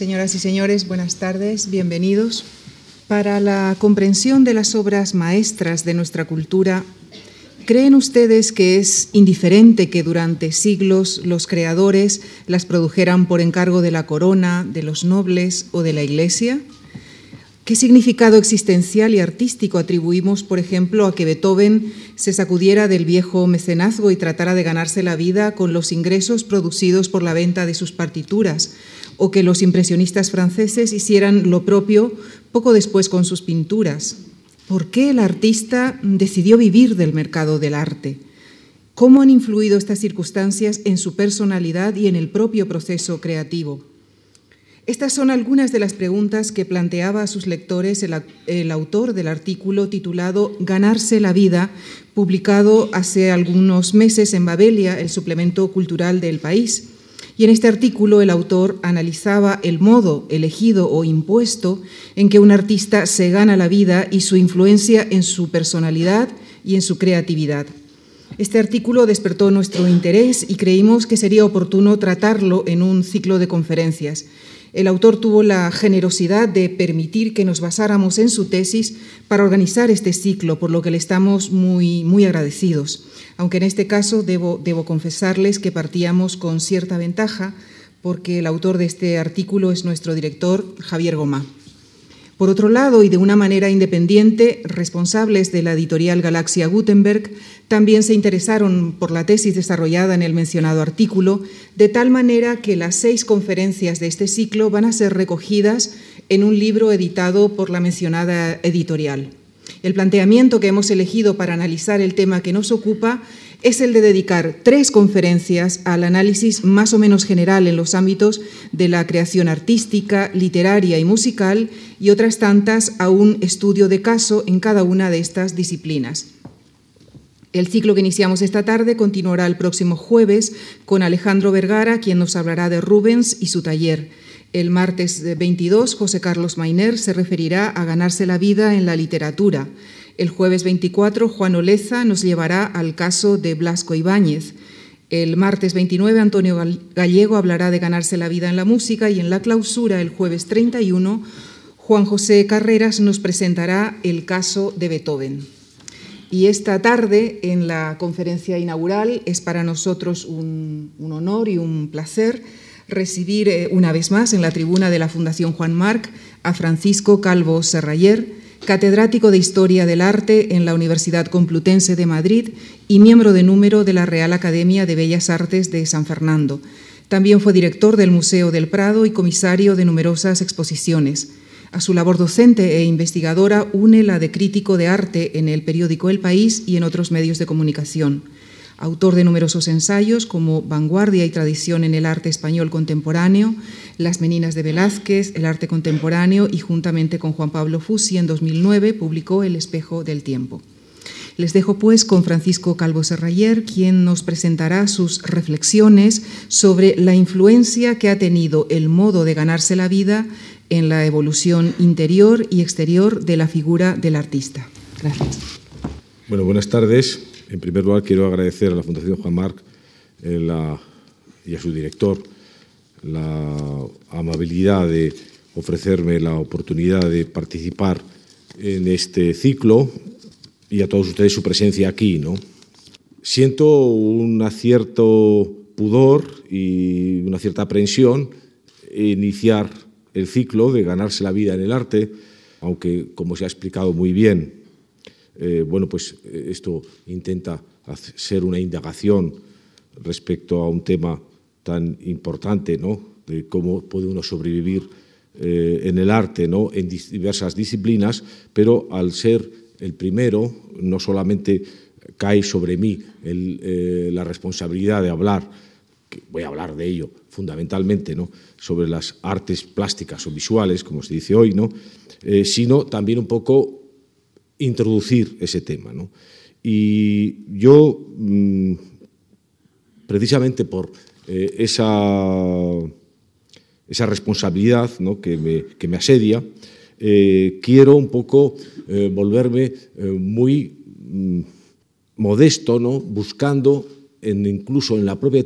Señoras y señores, buenas tardes, bienvenidos. Para la comprensión de las obras maestras de nuestra cultura, ¿creen ustedes que es indiferente que durante siglos los creadores las produjeran por encargo de la corona, de los nobles o de la Iglesia? ¿Qué significado existencial y artístico atribuimos, por ejemplo, a que Beethoven se sacudiera del viejo mecenazgo y tratara de ganarse la vida con los ingresos producidos por la venta de sus partituras, o que los impresionistas franceses hicieran lo propio poco después con sus pinturas? ¿Por qué el artista decidió vivir del mercado del arte? ¿Cómo han influido estas circunstancias en su personalidad y en el propio proceso creativo? Estas son algunas de las preguntas que planteaba a sus lectores el, autor del artículo titulado Ganarse la vida, publicado hace algunos meses en Babelia, el suplemento cultural del país. Y en este artículo el autor analizaba el modo elegido o impuesto en que un artista se gana la vida y su influencia en su personalidad y en su creatividad. Este artículo despertó nuestro interés y creímos que sería oportuno tratarlo en un ciclo de conferencias. El autor tuvo la generosidad de permitir que nos basáramos en su tesis para organizar este ciclo, por lo que le estamos muy, muy agradecidos. Aunque en este caso debo, debo confesarles que partíamos con cierta ventaja, porque el autor de este artículo es nuestro director, Javier Gomá. Por otro lado, y de una manera independiente, responsables de la editorial Galaxia Gutenberg también se interesaron por la tesis desarrollada en el mencionado artículo, de tal manera que las seis conferencias de este ciclo van a ser recogidas en un libro editado por la mencionada editorial. El planteamiento que hemos elegido para analizar el tema que nos ocupa es el de dedicar tres conferencias al análisis más o menos general en los ámbitos de la creación artística, literaria y musical y otras tantas a un estudio de caso en cada una de estas disciplinas. El ciclo que iniciamos esta tarde continuará el próximo jueves con Alejandro Vergara, quien nos hablará de Rubens y su taller. El martes 22, José Carlos Mainer se referirá a ganarse la vida en la literatura. El jueves 24, Juan Oleza nos llevará al caso de Blasco Ibáñez. El martes 29, Antonio Gallego hablará de ganarse la vida en la música y en la clausura, el jueves 31, Juan José Carreras nos presentará el caso de Beethoven. Y esta tarde, en la conferencia inaugural, es para nosotros un, honor y un placer recibir eh, una vez más en la tribuna de la Fundación Juan Marc a Francisco Calvo Serrayer, catedrático de Historia del Arte en la Universidad Complutense de Madrid y miembro de número de la Real Academia de Bellas Artes de San Fernando. También fue director del Museo del Prado y comisario de numerosas exposiciones. A su labor docente e investigadora une la de crítico de arte en el periódico El País y en otros medios de comunicación autor de numerosos ensayos como Vanguardia y Tradición en el Arte Español Contemporáneo, Las Meninas de Velázquez, El Arte Contemporáneo y juntamente con Juan Pablo Fusi en 2009 publicó El Espejo del Tiempo. Les dejo pues con Francisco Calvo Serrayer, quien nos presentará sus reflexiones sobre la influencia que ha tenido el modo de ganarse la vida en la evolución interior y exterior de la figura del artista. Gracias. Bueno, buenas tardes. En primer lugar, quiero agradecer a la Fundación Juan Marc eh, y a su director la amabilidad de ofrecerme la oportunidad de participar en este ciclo y a todos ustedes su presencia aquí. ¿no? Siento un cierto pudor y una cierta aprensión iniciar el ciclo de ganarse la vida en el arte, aunque, como se ha explicado muy bien, eh, bueno, pues eh, esto intenta ser una indagación respecto a un tema tan importante, ¿no? De cómo puede uno sobrevivir eh, en el arte, ¿no? En diversas disciplinas, pero al ser el primero, no solamente cae sobre mí la responsabilidad de hablar, que voy a hablar de ello fundamentalmente, ¿no? Sobre las artes plásticas o visuales, como se dice hoy, ¿no? sino también un poco introducir ese tema. ¿no? Y yo, mm, precisamente por eh, esa, esa, responsabilidad ¿no? que, me, que, me, asedia, eh, quiero un poco eh, volverme muy mm, modesto, ¿no? buscando incluso en la propia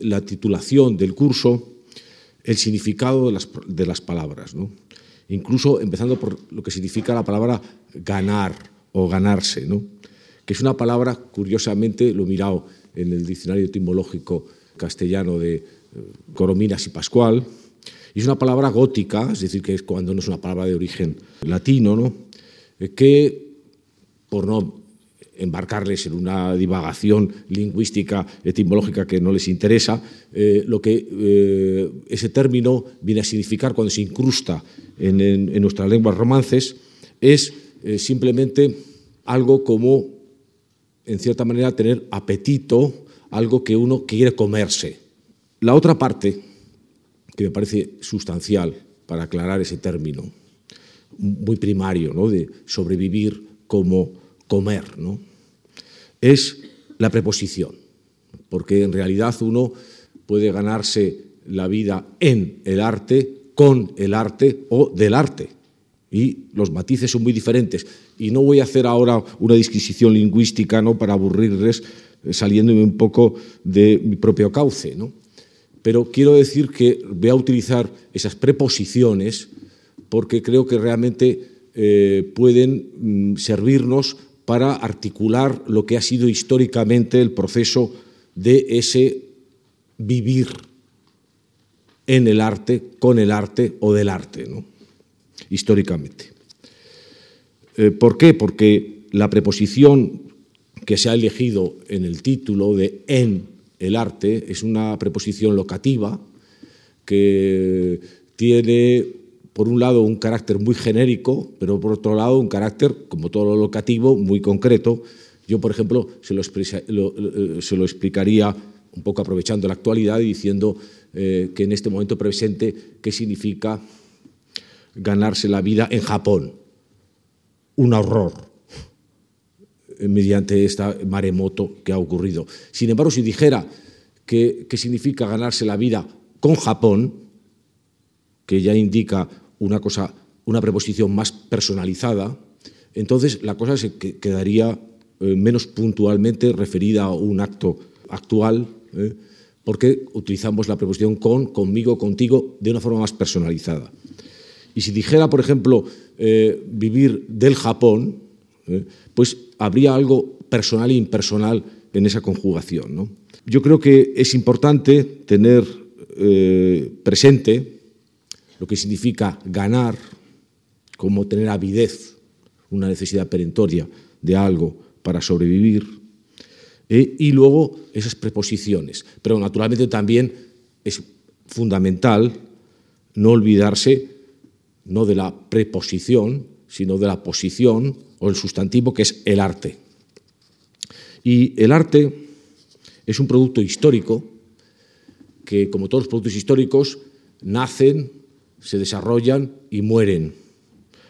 la titulación del curso el significado de las, de las palabras, ¿no? Incluso empezando por lo que significa la palabra ganar o ganarse, ¿no? que es una palabra, curiosamente, lo he mirado en el diccionario etimológico castellano de eh, Corominas y Pascual, y es una palabra gótica, es decir, que es cuando no es una palabra de origen latino, ¿no? Eh, que, por no embarcarles en una divagación lingüística, etimológica que no les interesa, eh, lo que ese término viene a significar cuando se incrusta en, nuestras lenguas romances es simplemente algo como, en cierta manera, tener apetito, algo que uno quiere comerse. La otra parte, que me parece sustancial para aclarar ese término, muy primario, ¿no? de sobrevivir como comer, ¿no? Es la preposición, porque en realidad uno puede ganarse la vida en el arte, con el arte o del arte y los matices son muy diferentes. Y no voy a hacer ahora una disquisición lingüística ¿no? para aburrirles, eh, saliéndome un poco de mi propio cauce. ¿no? Pero quiero decir que voy a utilizar esas preposiciones porque creo que realmente eh, pueden mm, servirnos para articular lo que ha sido históricamente el proceso de ese vivir en el arte, con el arte o del arte. ¿no? históricamente. Eh, ¿Por qué? Porque la preposición que se ha elegido en el título de en el arte es una preposición locativa que tiene, por un lado, un carácter muy genérico, pero por otro lado, un carácter, como todo lo locativo, muy concreto. Yo, por ejemplo, se lo, eh, explicaría un poco aprovechando la actualidad y diciendo eh, que en este momento presente, ¿qué significa ganarse la vida en Japón. Un horror mediante esta maremoto que ha ocurrido. Sin embargo, si dijera qué significa ganarse la vida con Japón, que ya indica una cosa, una preposición más personalizada, entonces la cosa se quedaría eh, menos puntualmente referida a un acto actual, ¿eh? porque utilizamos la preposición con, conmigo, contigo, de una forma más personalizada. Y si dijera, por ejemplo, eh, vivir del Japón, pues habría algo personal e impersonal en esa conjugación. Yo creo que es importante tener presente lo que significa ganar, como tener avidez, una necesidad perentoria de algo para sobrevivir, y luego esas preposiciones. Pero naturalmente también es fundamental no olvidarse no de la preposición, sino de la posición o el sustantivo que es el arte. Y el arte es un producto histórico que, como todos los productos históricos, nacen, se desarrollan y mueren,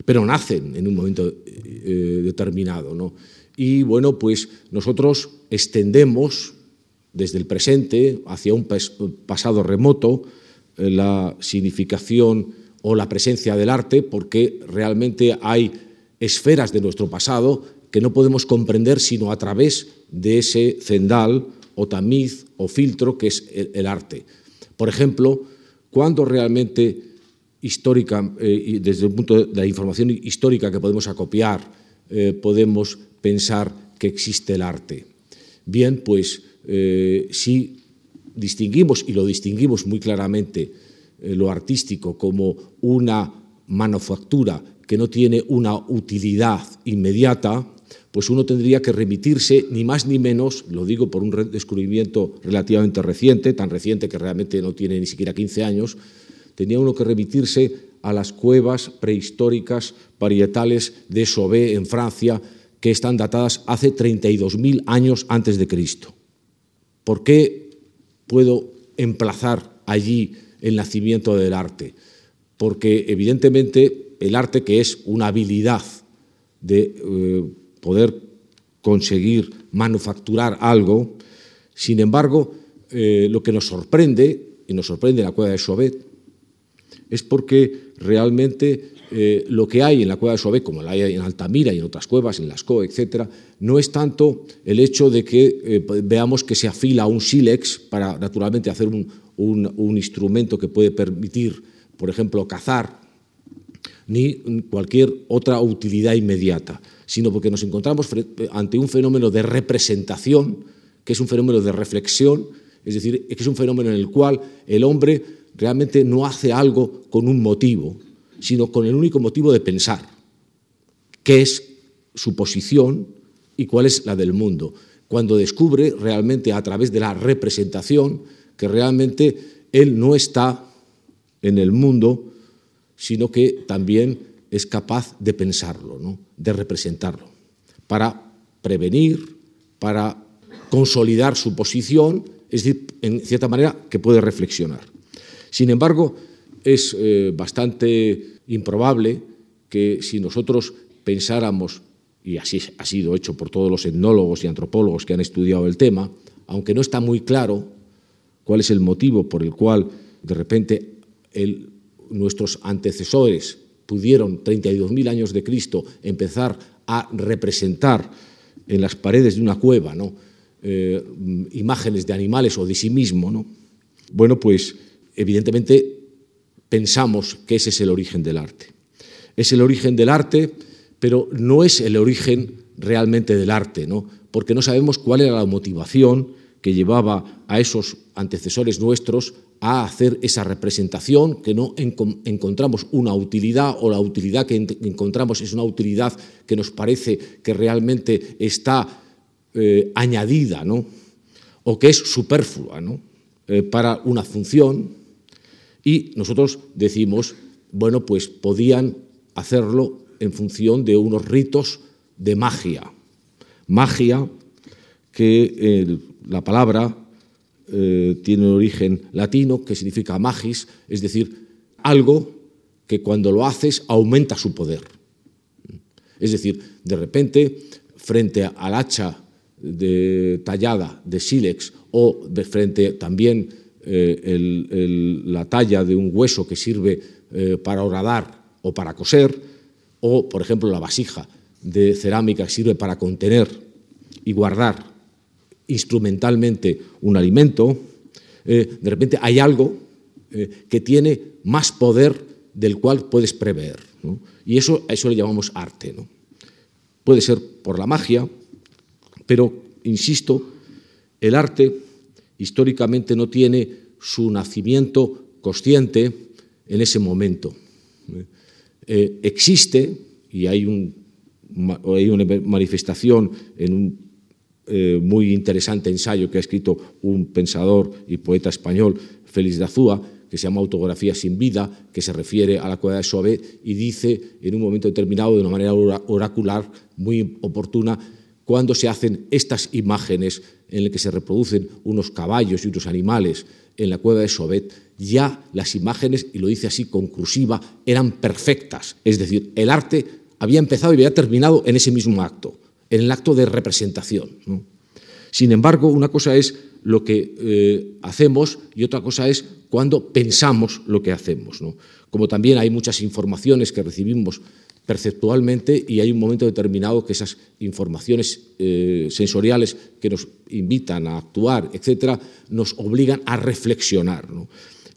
pero nacen en un momento eh, determinado. ¿no? Y bueno, pues nosotros extendemos desde el presente hacia un pasado remoto eh, la significación o la presencia del arte, porque realmente hay esferas de nuestro pasado que no podemos comprender sino a través de ese cendal o tamiz o filtro que es el, arte. Por ejemplo, cuando realmente histórica, eh, desde el punto de la información histórica que podemos acopiar, eh, podemos pensar que existe el arte. Bien, pues eh, si distinguimos, y lo distinguimos muy claramente, eh, lo artístico como una manufactura que no tiene una utilidad inmediata, pues uno tendría que remitirse ni más ni menos, lo digo por un descubrimiento relativamente reciente, tan reciente que realmente no tiene ni siquiera 15 años, tenía uno que remitirse a las cuevas prehistóricas parietales de Sauvé en Francia, que están datadas hace 32.000 años antes de Cristo. ¿Por qué puedo emplazar allí el nacimiento del arte, porque evidentemente el arte que es una habilidad de eh, poder conseguir manufacturar algo, sin embargo, eh, lo que nos sorprende, y nos sorprende la cueva de Chauvet, es porque realmente eh, lo que hay en la cueva de Suave, como la hay en Altamira y en otras cuevas, en Lascaux, etc., no es tanto el hecho de que eh, veamos que se afila un sílex para, naturalmente, hacer un, un, instrumento que puede permitir, por ejemplo, cazar, ni cualquier otra utilidad inmediata, sino porque nos encontramos ante un fenómeno de representación, que es un fenómeno de reflexión, es decir, que es un fenómeno en el cual el hombre realmente no hace algo con un motivo, sino con el único motivo de pensar, qué es su posición y cuál es la del mundo, cuando descubre realmente a través de la representación que realmente él no está en el mundo, sino que también es capaz de pensarlo, ¿no? de representarlo, para prevenir, para consolidar su posición, es decir, en cierta manera que puede reflexionar. Sin embargo, es eh, bastante improbable que si nosotros pensáramos, y así ha sido hecho por todos los etnólogos y antropólogos que han estudiado el tema, aunque no está muy claro cuál es el motivo por el cual de repente nuestros antecesores pudieron, 32.000 años de Cristo, empezar a representar en las paredes de una cueva ¿no? Eh, imágenes de animales o de sí mismo. ¿no? Bueno, pues evidentemente pensamos que ese es el origen del arte. Es el origen del arte, pero no es el origen realmente del arte, ¿no? porque no sabemos cuál era la motivación que llevaba a esos antecesores nuestros a hacer esa representación, que no encontramos una utilidad o la utilidad que encontramos es una utilidad que nos parece que realmente está eh, añadida, ¿no? o que es superflua ¿no? Eh, para una función, y nosotros decimos, bueno, pues podían hacerlo en función de unos ritos de magia. Magia que la palabra eh, tiene origen latino que significa magis, es decir, algo que cuando lo haces aumenta su poder. Es decir, de repente, frente al hacha de, tallada de sílex o de frente también eh, la talla de un hueso que sirve eh, para horadar o para coser, o, por ejemplo, la vasija de cerámica que sirve para contener y guardar instrumentalmente un alimento, eh, de repente hay algo que tiene más poder del cual puedes prever. Y eso, a eso le llamamos arte. ¿no? Puede ser por la magia, pero, insisto, el arte históricamente no tiene su nacimiento consciente en ese momento. Eh, existe, y hay, una manifestación en un eh, muy interesante ensayo que ha escrito un pensador y poeta español, Félix de Azúa, que se llama Autografía sin vida, que se refiere a la de Suave y dice en un momento determinado, de una manera oracular, muy oportuna, cuando se hacen estas imágenes en las que se reproducen unos caballos y unos animales en la cueva de Sobet, ya las imágenes, y lo dice así con cursiva, eran perfectas. Es decir, el arte había empezado y había terminado en ese mismo acto, en el acto de representación. Sin embargo, una cosa es lo que eh, hacemos y otra cosa es cuando pensamos lo que hacemos. Como también hay muchas informaciones que recibimos perceptualmente y hay un momento determinado que esas informaciones eh, sensoriales que nos invitan a actuar, etcétera, nos obligan a reflexionar.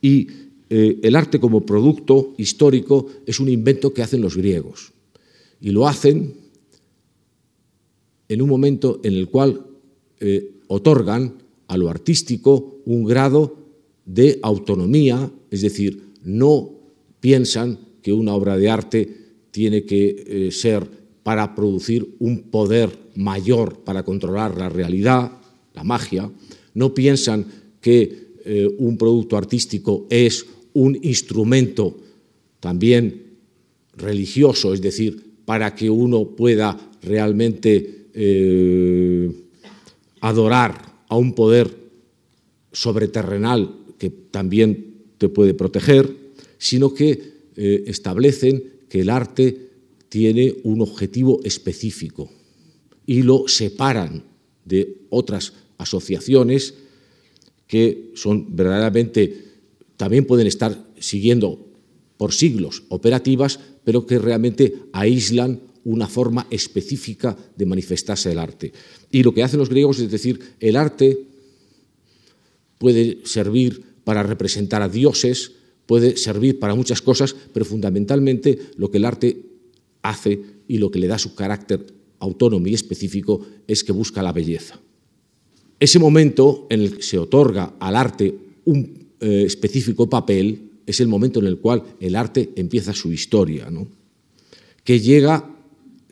Y eh, el arte como producto histórico es un invento que hacen los griegos y lo hacen en un momento en el cual eh, otorgan a lo artístico un grado de autonomía, es decir, no piensan que una obra de arte tiene que eh, ser para producir un poder mayor para controlar la realidad, la magia. No piensan que eh, un producto artístico es un instrumento también religioso, es decir, para que uno pueda realmente eh, adorar a un poder sobreterrenal que también te puede proteger, sino que establecen que el arte tiene un objetivo específico y lo separan de otras asociaciones que son verdaderamente, también pueden estar siguiendo por siglos operativas, pero que realmente aíslan una forma específica de manifestarse el arte. Y lo que hacen los griegos es decir, el arte puede servir para representar a dioses, puede servir para muchas cosas, pero fundamentalmente lo que el arte hace y lo que le da su carácter autónomo y específico es que busca la belleza. Ese momento en el que se otorga al arte un eh, específico papel es el momento en el cual el arte empieza su historia, ¿no? que llega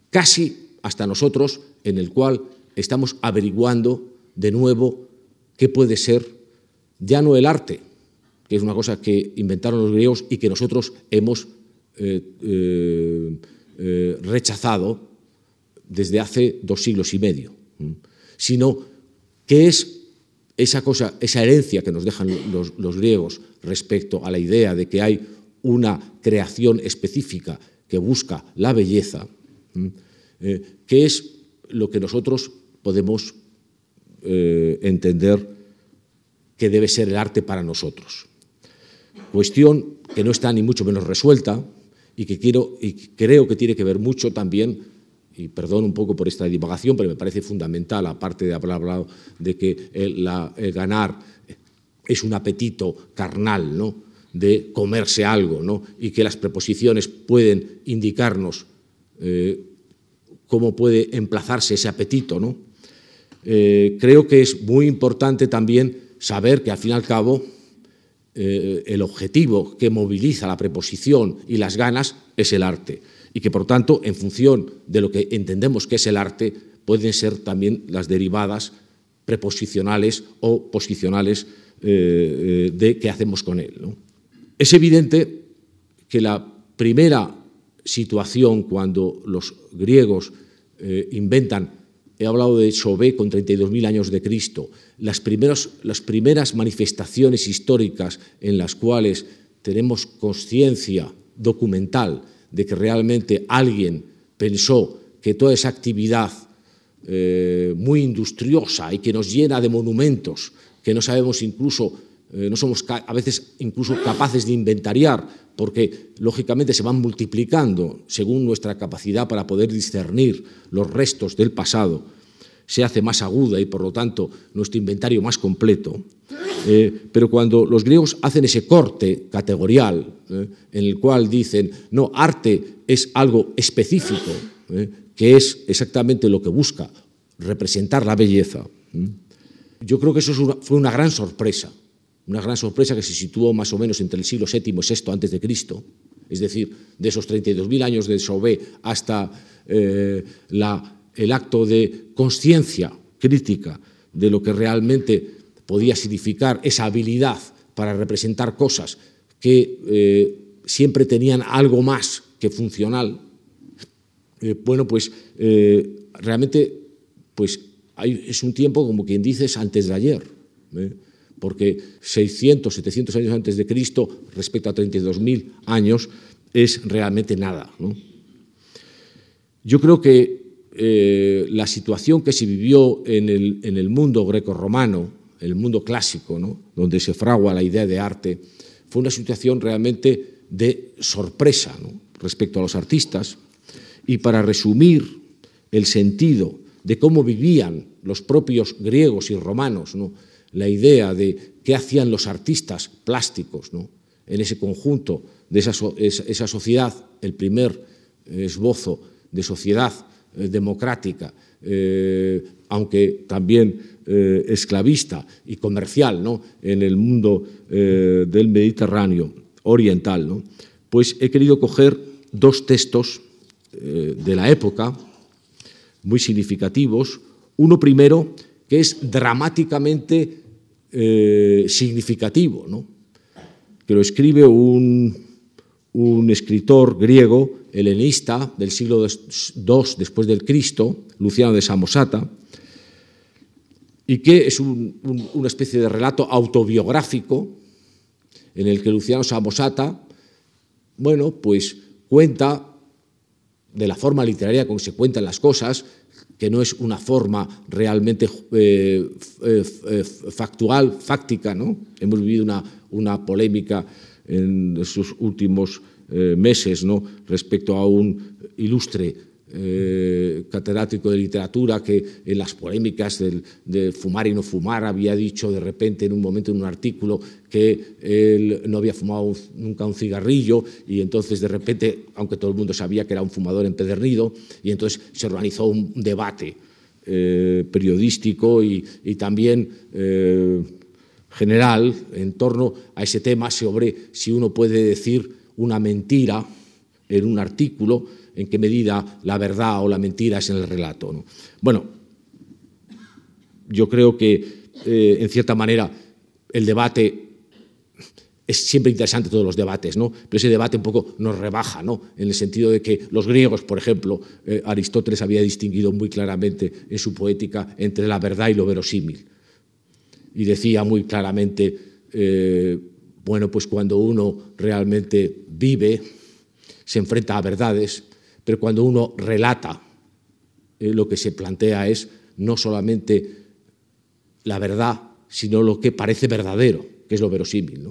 casi hasta nosotros, en el cual estamos averiguando de nuevo qué puede ser ya no el arte, que es una cosa que inventaron los griegos y que nosotros hemos eh, eh, rechazado desde hace dos siglos y medio, sino qué es esa cosa, esa herencia que nos dejan los, griegos respecto a la idea de que hay una creación específica que busca la belleza, eh, qué es lo que nosotros podemos eh, entender que debe ser el arte para nosotros. Cuestión que no está ni mucho menos resuelta y que quiero y creo que tiene que ver mucho también y perdón un poco por esta divagación, pero me parece fundamental, aparte de haber hablado de que el, ganar es un apetito carnal, ¿no? de comerse algo, ¿no? y que las preposiciones pueden indicarnos eh, cómo puede emplazarse ese apetito. ¿no? Eh, creo que es muy importante también saber que al fin y al cabo eh, el objetivo que moviliza la preposición y las ganas es el arte y que por tanto, en función de lo que entendemos que es el arte, pueden ser también las derivadas preposicionales o posicionales eh, eh, de qué hacemos con él. Es evidente que la primera situación cuando los griegos inventan, he hablado de Chauvet con 32.000 años de Cristo, las, las primeras manifestaciones históricas en las cuales tenemos conciencia documental de que realmente alguien pensó que toda esa actividad eh, muy industriosa y que nos llena de monumentos, que no sabemos incluso, eh, no somos a veces incluso capaces de inventariar, porque lógicamente se van multiplicando según nuestra capacidad para poder discernir los restos del pasado, se hace más aguda y por lo tanto nuestro inventario más completo. Eh, pero cuando los griegos hacen ese corte categorial, eh, en el cual dicen, no, arte es algo específico, eh, que es exactamente lo que busca, representar la belleza, yo creo que eso fue una gran sorpresa, una gran sorpresa que se situó más o menos entre el siglo VII y VI antes de Cristo, es decir, de esos 32.000 años de Chauvet hasta el acto de conciencia crítica de lo que realmente podía significar esa habilidad para representar cosas que eh, siempre tenían algo más que funcional, eh, bueno, pues eh, realmente pues, es un tiempo, como quien dices, antes de ayer, porque 600, 700 años antes de Cristo respecto a 32.000 años es realmente nada. Yo creo que la situación que se vivió en el, en el mundo greco-romano, el mundo clásico, donde se fragua la idea de arte, fue una situación realmente de sorpresa respecto a los artistas. Y para resumir el sentido de cómo vivían los propios griegos y romanos, la idea de qué hacían los artistas plásticos en ese conjunto de esa, sociedad, el primer esbozo de sociedad eh, democrática, eh, aunque también eh, esclavista y comercial ¿no? en el mundo eh, del Mediterráneo oriental, pues he querido coger dos textos eh, de la época muy significativos. Uno primero que es dramáticamente significativo, ¿no? que lo escribe un, un escritor griego helenista del siglo II después del Cristo, Luciano de Samosata, y que es una especie de relato autobiográfico en el que Luciano Samosata, bueno, pues cuenta de la forma literaria con que se cuentan las cosas, que no es una forma realmente eh, eh, factual, fáctica, ¿no? Hemos vivido una, una polémica en sus últimos eh, meses ¿no? respecto a un ilustre eh, catedrático de literatura que en las polémicas del, de fumar y no fumar había dicho de repente en un momento en un artículo que él no había fumado nunca un cigarrillo y entonces de repente, aunque todo el mundo sabía que era un fumador empedernido, y entonces se organizó un debate eh, periodístico y, y también eh, general en torno a ese tema sobre si uno puede decir una mentira en un artículo en qué medida la verdad o la mentira es en el relato. ¿no? Bueno, yo creo que, eh, en cierta manera, el debate es siempre interesante todos los debates, ¿no? Pero ese debate un poco nos rebaja, ¿no? En el sentido de que los griegos, por ejemplo, eh, Aristóteles había distinguido muy claramente en su poética entre la verdad y lo verosímil. Y decía muy claramente, eh, bueno, pues cuando uno realmente vive, se enfrenta a verdades, pero cuando uno relata, eh, lo que se plantea es no solamente la verdad, sino lo que parece verdadero, que es lo verosímil.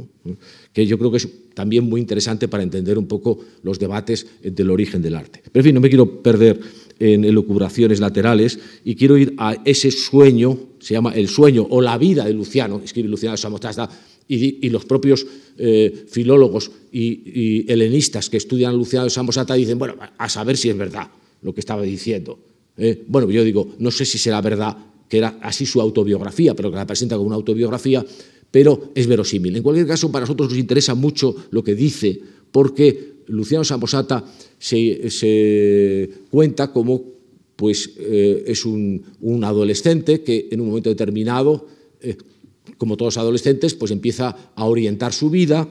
Que yo creo que es también muy interesante para entender un poco los debates del origen del arte. Pero en fin, no me quiero perder en elucubraciones laterales y quiero ir a ese sueño, se llama El sueño o la vida de Luciano, escribe Luciano Samotasta, y, y los propios eh, filólogos y, y, helenistas que estudian a Luciano de Samosata dicen, bueno, a saber si es verdad lo que estaba diciendo. ¿eh? Bueno, yo digo, no sé si será verdad que era así su autobiografía, pero que la presenta como una autobiografía, pero es verosímil. En cualquier caso, para nosotros nos interesa mucho lo que dice, porque Luciano Samosata se, cuenta como pues, eh, es un, adolescente que en un momento determinado eh, como todos adolescentes, pues empieza a orientar su vida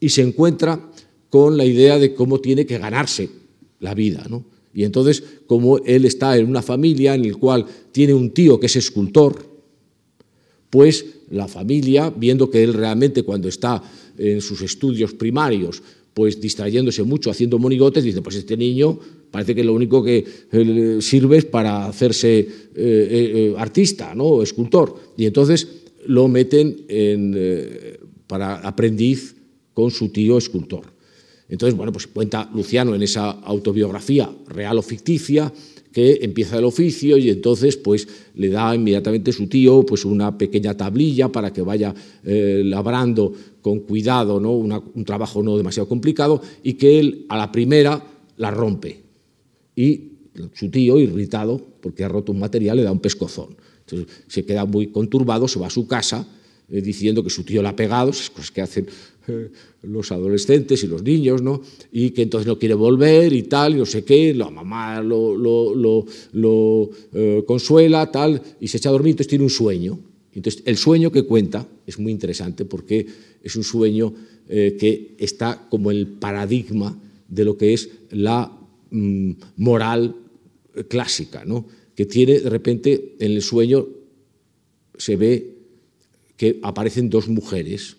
y se encuentra con la idea de cómo tiene que ganarse la vida. ¿no? Y entonces, como él está en una familia en la cual tiene un tío que es escultor, pues la familia, viendo que él realmente cuando está en sus estudios primarios, pues distrayéndose mucho haciendo monigotes, dice, pues este niño parece que lo único que eh, sirve es para hacerse eh, eh, artista, ¿no? escultor. Y entonces lo meten en, para aprendiz con su tío escultor. Entonces, bueno, pues cuenta Luciano en esa autobiografía real o ficticia que empieza el oficio y entonces pues le da inmediatamente su tío pues una pequeña tablilla para que vaya eh, labrando con cuidado, ¿no? Un trabajo no demasiado complicado y que él a la primera la rompe. Y su tío, irritado porque ha roto un material, le da un pescozón. Entonces se queda muy conturbado, se va a su casa eh, diciendo que su tío la ha pegado, esas cosas que hacen eh, los adolescentes y los niños, ¿no? y que entonces no quiere volver y tal, y no sé qué, la mamá lo, eh, consuela, tal, y se echa a dormir, entonces tiene un sueño. Entonces, el sueño que cuenta es muy interesante porque es un sueño eh, que está como el paradigma de lo que es la mm, moral clásica, ¿no? que tiene de repente en el sueño se ve que aparecen dos mujeres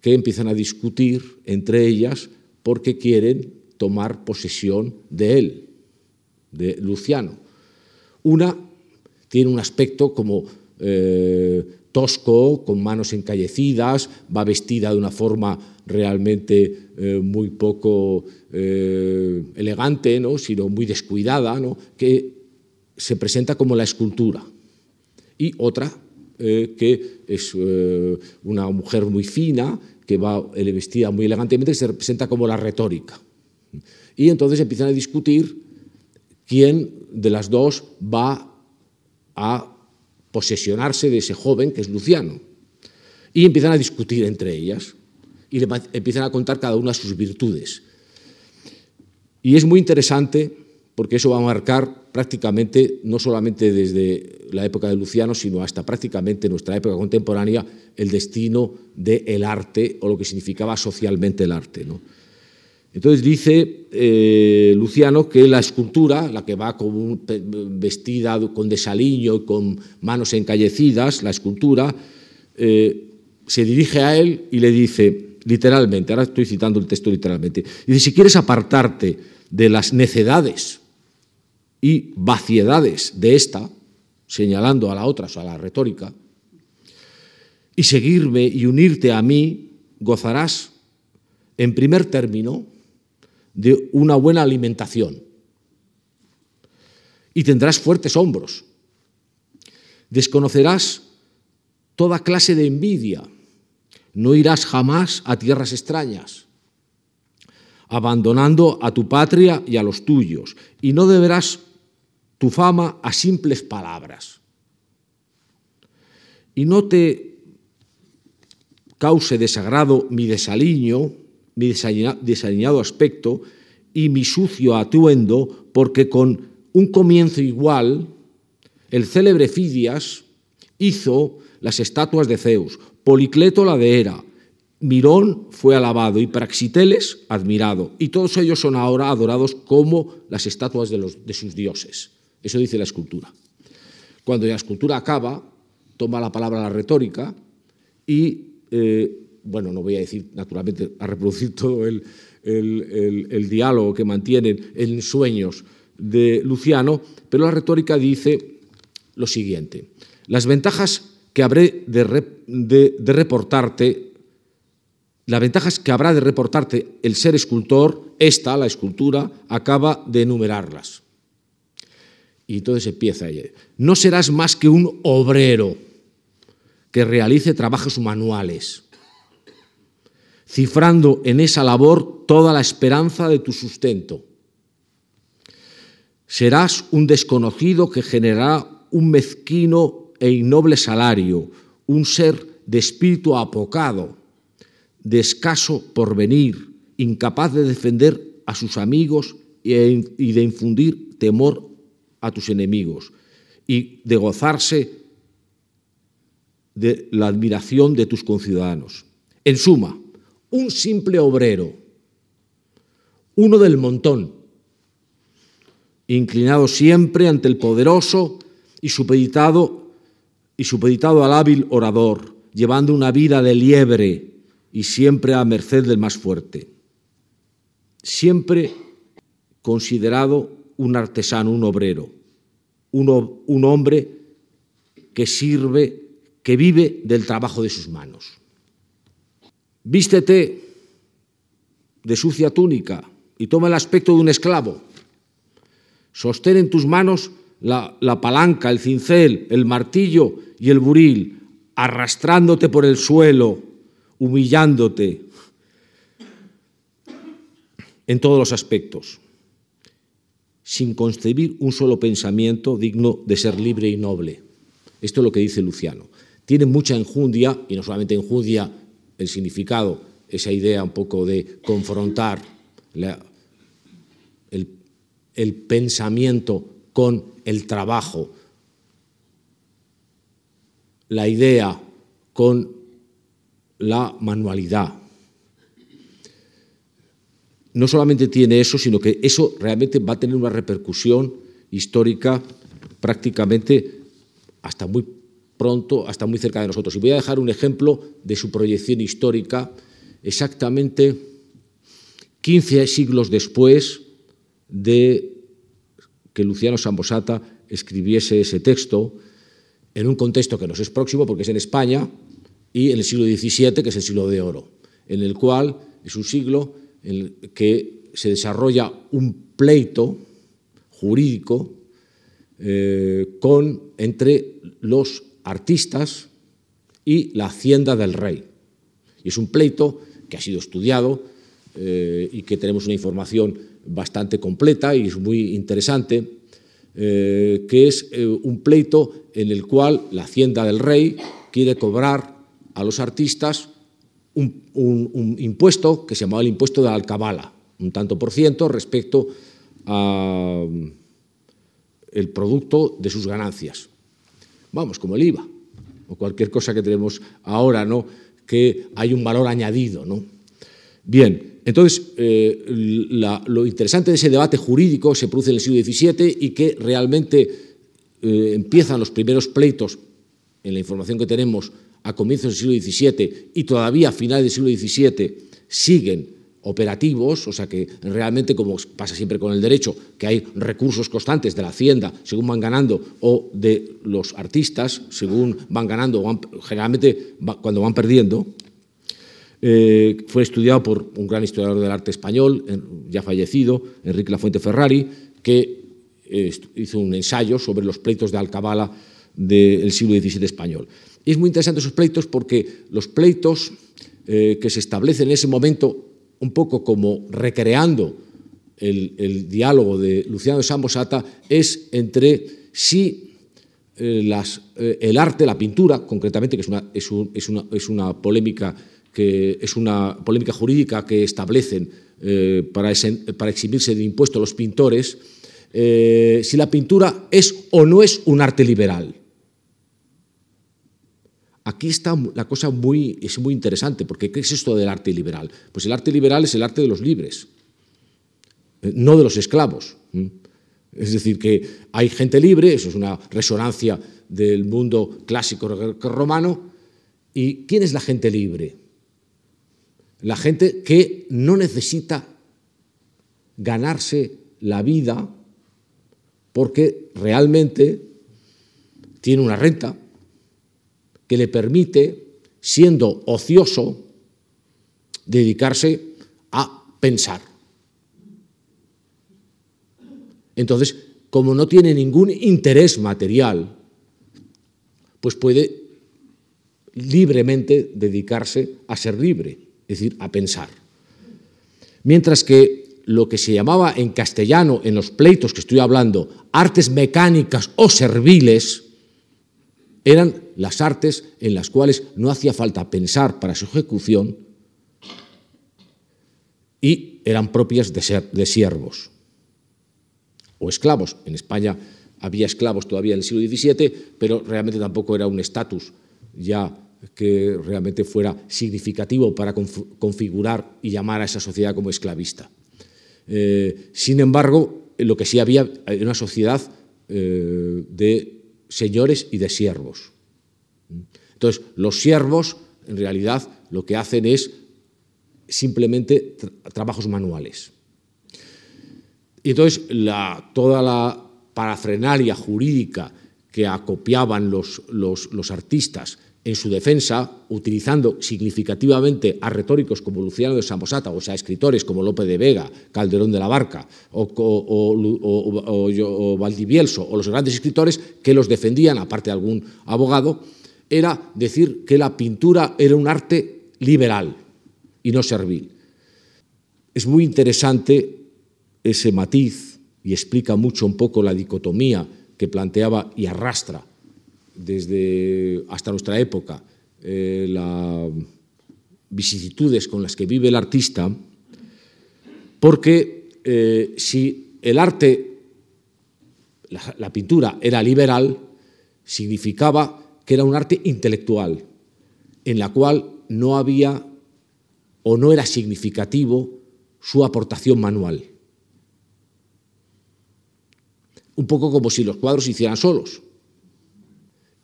que empiezan a discutir entre ellas porque quieren tomar posesión de él, de Luciano. Una tiene un aspecto como eh, tosco, con manos encallecidas, va vestida de una forma realmente eh, muy poco eh, elegante, ¿no? sino muy descuidada, ¿no? que se presenta como la escultura. Y otra, eh, que es eh, una mujer muy fina, que va eh, vestida muy elegantemente, que se presenta como la retórica. Y entonces empiezan a discutir quién de las dos va a posesionarse de ese joven que es Luciano. Y empiezan a discutir entre ellas y le empiezan a contar cada una sus virtudes. Y es muy interesante porque eso va a marcar prácticamente, no solamente desde la época de Luciano, sino hasta prácticamente nuestra época contemporánea, el destino del arte o lo que significaba socialmente el arte. ¿no? Entonces dice eh, Luciano que la escultura, la que va vestida con desaliño y con manos encallecidas, la escultura, eh, se dirige a él y le dice, literalmente, ahora estoy citando el texto literalmente, dice, si quieres apartarte de las necedades y vaciedades de esta, señalando a la otra, o sea, a la retórica, y seguirme y unirte a mí, gozarás en primer término, de una buena alimentación. Y tendrás fuertes hombros. Desconocerás toda clase de envidia. No irás jamás a tierras extrañas, abandonando a tu patria y a los tuyos, y no deberás tu fama a simples palabras. Y no te cause desagrado mi desaliño, mi desaliñado aspecto y mi sucio atuendo, porque con un comienzo igual, el célebre Fidias hizo las estatuas de Zeus, Policleto la de Hera, Mirón fue alabado y Praxiteles admirado, y todos ellos son ahora adorados como las estatuas de, de sus dioses. Eso dice la escultura. Cuando la escultura acaba, toma la palabra la retórica y, eh, bueno, no voy a decir naturalmente, a reproducir todo el, diálogo que mantienen en sueños de Luciano, pero la retórica dice lo siguiente. Las ventajas que habré de, de reportarte las ventajas que habrá de reportarte el ser escultor, esta, la escultura, acaba de enumerarlas. Y entonces empieza ella. No serás más que un obrero que realice trabajos manuales, cifrando en esa labor toda la esperanza de tu sustento. Serás un desconocido que generará un mezquino e innoble salario, un ser de espíritu apocado, de escaso porvenir, incapaz de defender a sus amigos y de infundir temor a tus enemigos y de gozarse de la admiración de tus conciudadanos. En suma, un simple obrero, uno del montón, inclinado siempre ante el poderoso y supeditado, y supeditado al hábil orador, llevando una vida de liebre y siempre a merced del más fuerte. Siempre considerado un artesano, un obrero, un, hombre que sirve, que vive del trabajo de sus manos. Vístete de sucia túnica y toma el aspecto de un esclavo. Sostén en tus manos la, palanca, el cincel, el martillo y el buril, arrastrándote por el suelo, humillándote en todos los aspectos sin concebir un solo pensamiento digno de ser libre y noble. Esto es lo que dice Luciano. Tiene mucha enjundia, y no solamente enjundia el significado, esa idea un poco de confrontar el, pensamiento con el trabajo, la idea con la manualidad, no solamente tiene eso, sino que eso realmente va a tener una repercusión histórica prácticamente hasta muy pronto, hasta muy cerca de nosotros. Y voy a dejar un ejemplo de su proyección histórica exactamente 15 siglos después de que Luciano Sambosata escribiese ese texto, en un contexto que nos es próximo, porque es en España, y en el siglo XVII, que es el siglo de oro, en el cual es un siglo en el que se desarrolla un pleito jurídico eh, con, entre los artistas y la hacienda del rey. Y es un pleito que ha sido estudiado eh, y que tenemos una información bastante completa y es muy interesante, eh, que es un pleito en el cual la hacienda del rey quiere cobrar a los artistas un, impuesto que se llamaba el impuesto de la alcabala, un tanto por ciento respecto al mm, producto de sus ganancias. Vamos, como el IVA o cualquier cosa que tenemos ahora, ¿no? que hay un valor añadido. ¿no? Bien, entonces eh, lo interesante de ese debate jurídico se produce en el siglo XVII y que realmente eh, empiezan los primeros pleitos en la información que tenemos a comienzos del siglo XVII y todavía a finales del siglo XVII siguen operativos, o sea que realmente, como pasa siempre con el derecho, que hay recursos constantes de la hacienda según van ganando o de los artistas según van ganando, o generalmente cuando van perdiendo, eh, fue estudiado por un gran historiador del arte español, ya fallecido, Enrique Lafuente Ferrari, que eh, hizo un ensayo sobre los pleitos de Alcabala del siglo XVII español. es muy interesante esos pleitos porque los pleitos eh, que se establecen en ese momento, un poco como recreando el, diálogo de Luciano de Sambosata, es entre si el arte, la pintura, concretamente, que es una, es una polémica que es una polémica jurídica que establecen eh, para, eximirse de impuesto los pintores, eh, si la pintura es o no es un arte liberal. Aquí está la cosa muy, es muy interesante, porque ¿qué es esto del arte liberal? Pues el arte liberal es el arte de los libres, eh, no de los esclavos. Es decir, que hay gente libre, eso es una resonancia del mundo clásico romano. ¿Y quién es la gente libre? La gente que no necesita ganarse la vida porque realmente tiene una renta que le permite, siendo ocioso, dedicarse a pensar. Entonces, como no tiene ningún interés material, pues puede libremente dedicarse a ser libre es decir, a pensar. Mientras que lo que se llamaba en castellano, en los pleitos que estoy hablando, artes mecánicas o serviles, eran las artes en las cuales no hacía falta pensar para su ejecución y eran propias de, siervos o esclavos. En España había esclavos todavía en el siglo XVII, pero realmente tampoco era un estatus ya que realmente fuera significativo para configurar y llamar a esa sociedad como esclavista. Eh, sin embargo, lo que sí había era una sociedad eh, de señores y de siervos. Entonces, los siervos, en realidad, lo que hacen es simplemente trabajos manuales. Y entonces, toda la parafrenalia jurídica que acopiaban los, los artistas en su defensa, utilizando significativamente a retóricos como Luciano de Samosata, o sea, escritores como Lope de Vega, Calderón de la Barca, o, o, Valdivielso, o los grandes escritores que los defendían, aparte de algún abogado, era decir que la pintura era un arte liberal y no servil. Es muy interesante ese matiz y explica mucho un poco la dicotomía que planteaba y arrastra desde hasta nuestra época eh, las vicisitudes con las que vive el artista, porque eh, si el arte, la, pintura era liberal, significaba que era un arte intelectual, en la cual no había o no era significativo su aportación manual. Un poco como si los cuadros se hicieran solos.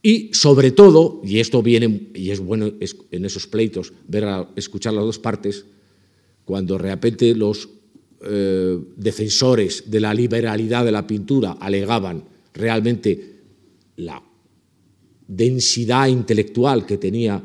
Y sobre todo, y esto viene, y es bueno en esos pleitos ver escuchar las dos partes, cuando de repente los eh, defensores de la liberalidad de la pintura alegaban realmente la densidad intelectual que tenía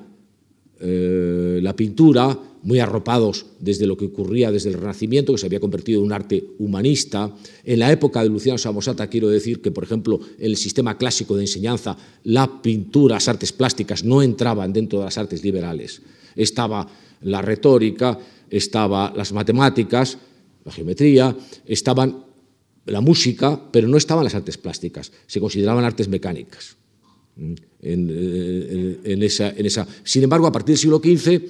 eh, la pintura, muy arropados desde lo que ocurría desde el Renacimiento, que se había convertido en un arte humanista. En la época de Luciano Samosata quiero decir que, por ejemplo, el sistema clásico de enseñanza, la pintura, las artes plásticas no entraban dentro de las artes liberales. Estaba la retórica, estaba las matemáticas, la geometría, estaban la música, pero no estaban las artes plásticas, se consideraban artes mecánicas. En, esa, en esa. Sin embargo, a partir del siglo XV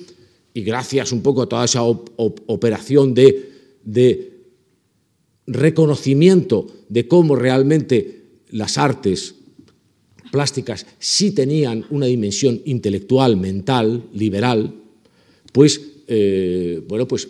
y gracias un poco a toda esa operación de, reconocimiento de cómo realmente las artes plásticas sí tenían una dimensión intelectual, mental, liberal, pues, eh, bueno, pues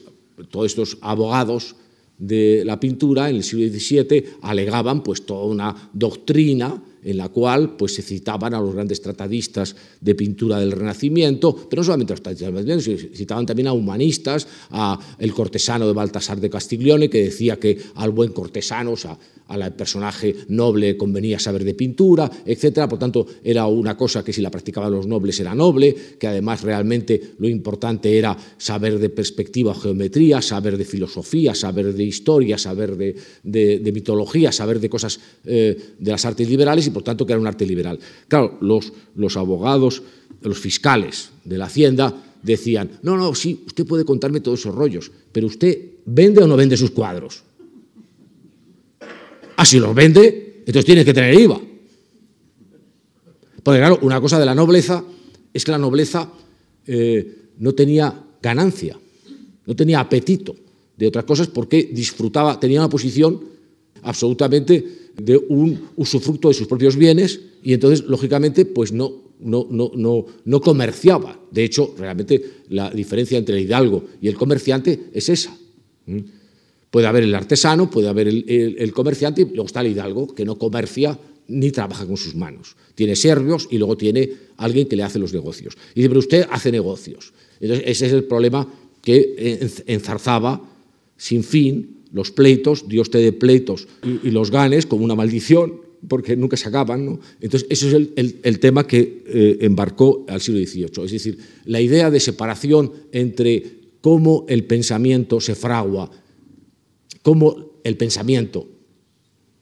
todos estos abogados de la pintura en el siglo XVII alegaban pues toda una doctrina en la cual pues, se citaban a los grandes tratadistas de pintura del Renacimiento, pero no solamente a los tratadistas, se citaban también a humanistas, a el cortesano de Baltasar de Castiglione, que decía que al buen cortesano, o sea, al personaje noble convenía saber de pintura, etcétera. Por tanto, era una cosa que si la practicaban los nobles era noble, que además realmente lo importante era saber de perspectiva o geometría, saber de filosofía, saber de historia, saber de, mitología, saber de cosas eh, de las artes liberales por tanto que era un arte liberal. Claro, los, los abogados, los fiscales de la Hacienda decían, no, no, sí, usted puede contarme todos esos rollos, pero usted vende o no vende sus cuadros. Ah, si los vende, entonces tiene que tener IVA. Porque claro, una cosa de la nobleza es que la nobleza eh, no tenía ganancia, no tenía apetito de otras cosas porque disfrutaba, tenía una posición absolutamente de un usufructo de sus propios bienes y entonces, lógicamente, pues no, no, no, no, comerciaba. De hecho, realmente la diferencia entre el hidalgo y el comerciante es esa. Puede haber el artesano, puede haber el, comerciante y luego está el hidalgo que no comercia ni trabaja con sus manos. Tiene serbios y luego tiene alguien que le hace los negocios. Y dice, pero usted hace negocios. Entonces, ese es el problema que enzarzaba sin fin los pleitos, Dios te dé pleitos y, los ganes como una maldición, porque nunca se acaban. Entonces, ese es el, tema que eh, embarcó al siglo XVIII. Es decir, la idea de separación entre cómo el pensamiento se fragua cómo el pensamiento,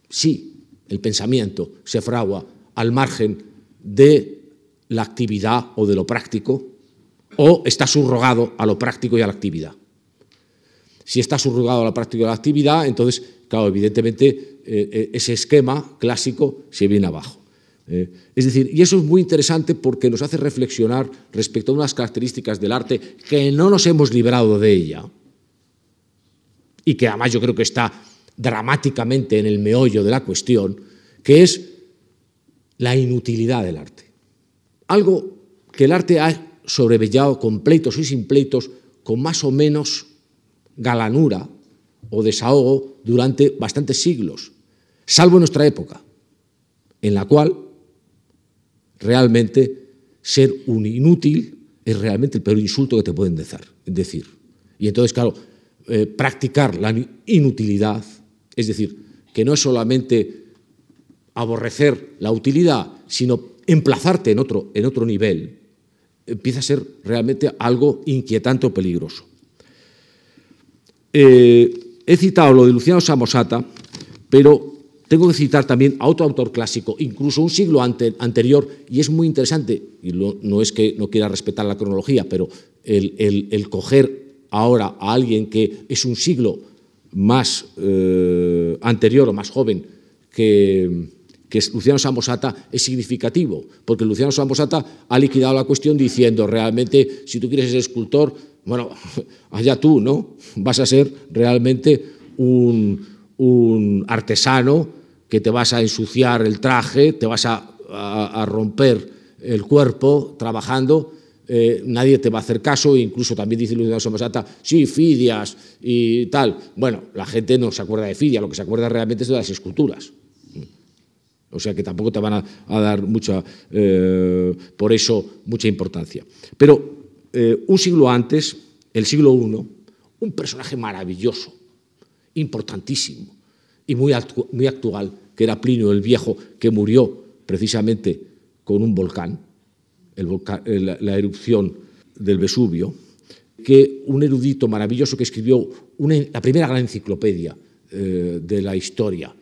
sí, el pensamiento se fragua al margen de la actividad o de lo práctico, o está subrogado a lo práctico y a la actividad. Si está subrogado a lo práctico y a la actividad, entonces, claro, evidentemente eh, eh, ese esquema clásico se viene abajo. Eh, es decir, y eso es muy interesante porque nos hace reflexionar respecto a unas características del arte que no nos hemos librado de ella, y que además yo creo que está dramáticamente en el meollo de la cuestión, que es la inutilidad del arte. Algo que el arte ha sobrevellado con pleitos y sin pleitos, con más o menos galanura o desahogo durante bastantes siglos, salvo nuestra época, en la cual realmente ser un inútil es realmente el peor insulto que te pueden decir. Y entonces, claro, eh, practicar la inutilidad, es decir, que no es solamente aborrecer la utilidad, sino emplazarte en otro, en otro nivel, empieza a ser realmente algo inquietante o peligroso. Eh, he citado lo de Luciano Samosata, pero tengo que citar también a otro autor clásico, incluso un siglo anterior, y es muy interesante, y no es que no quiera respetar la cronología, pero el, coger ahora a alguien que es un siglo más eh, anterior o más joven que, que Luciano Samosata es significativo, porque Luciano Samosata ha liquidado la cuestión diciendo realmente, si tú quieres ser escultor, bueno, allá tú, ¿no? Vas a ser realmente un, artesano que te vas a ensuciar el traje, te vas a, romper el cuerpo trabajando eh, nadie te va a hacer caso, incluso también dice Luis Somasata, sí, Fidias y tal. Bueno, la gente no se acuerda de Fidia, lo que se acuerda realmente es de las esculturas. O sea que tampoco te van a, dar mucha, eh, por eso, mucha importancia. Pero eh, un siglo antes, el siglo I, un personaje maravilloso, importantísimo y muy, muy actual, que era Plinio el Viejo, que murió precisamente con un volcán, la, erupción del Vesubio, que un erudito maravilloso que escribió la primera gran enciclopedia eh, de la historia,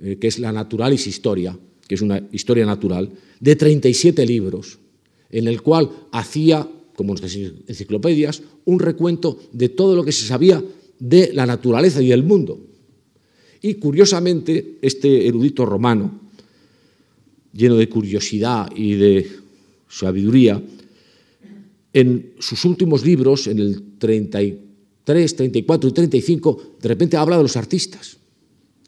eh, que es la Naturalis Historia, que es una historia natural, de 37 libros, en el cual hacía, como nuestras enciclopedias, un recuento de todo lo que se sabía de la naturaleza y del mundo. Y curiosamente, este erudito romano, lleno de curiosidad y de sabiduría, en sus últimos libros, en el 33, 34 y 35, de repente habla de los artistas.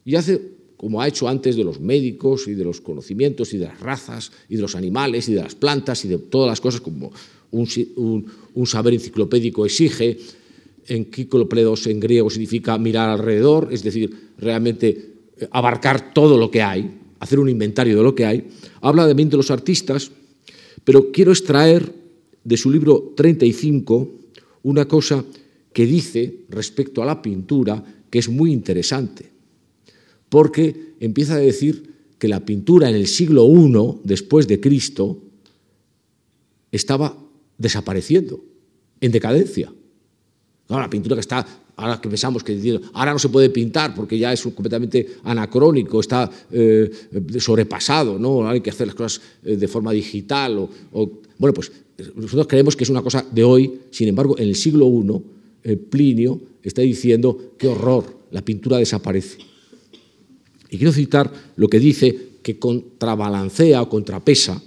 Y hace, como ha hecho antes, de los médicos y de los conocimientos y de las razas y de los animales y de las plantas y de todas las cosas como un, saber enciclopédico exige. En Kikopledos en griego significa mirar alrededor, es decir, realmente eh, abarcar todo lo que hay hacer un inventario de lo que hay, habla también de los artistas, pero quiero extraer de su libro 35 una cosa que dice respecto a la pintura que es muy interesante, porque empieza a decir que la pintura en el siglo I después de Cristo estaba desapareciendo, en decadencia. la pintura que está, ahora que pensamos que ahora no se puede pintar porque ya es completamente anacrónico, está eh, sobrepasado, ¿no? hay que hacer las cosas eh, de forma digital. O, bueno, pues nosotros creemos que es una cosa de hoy, sin embargo, en el siglo I, eh, Plinio está diciendo, qué horror, la pintura desaparece. Y quiero citar lo que dice que contrabalancea o contrapesa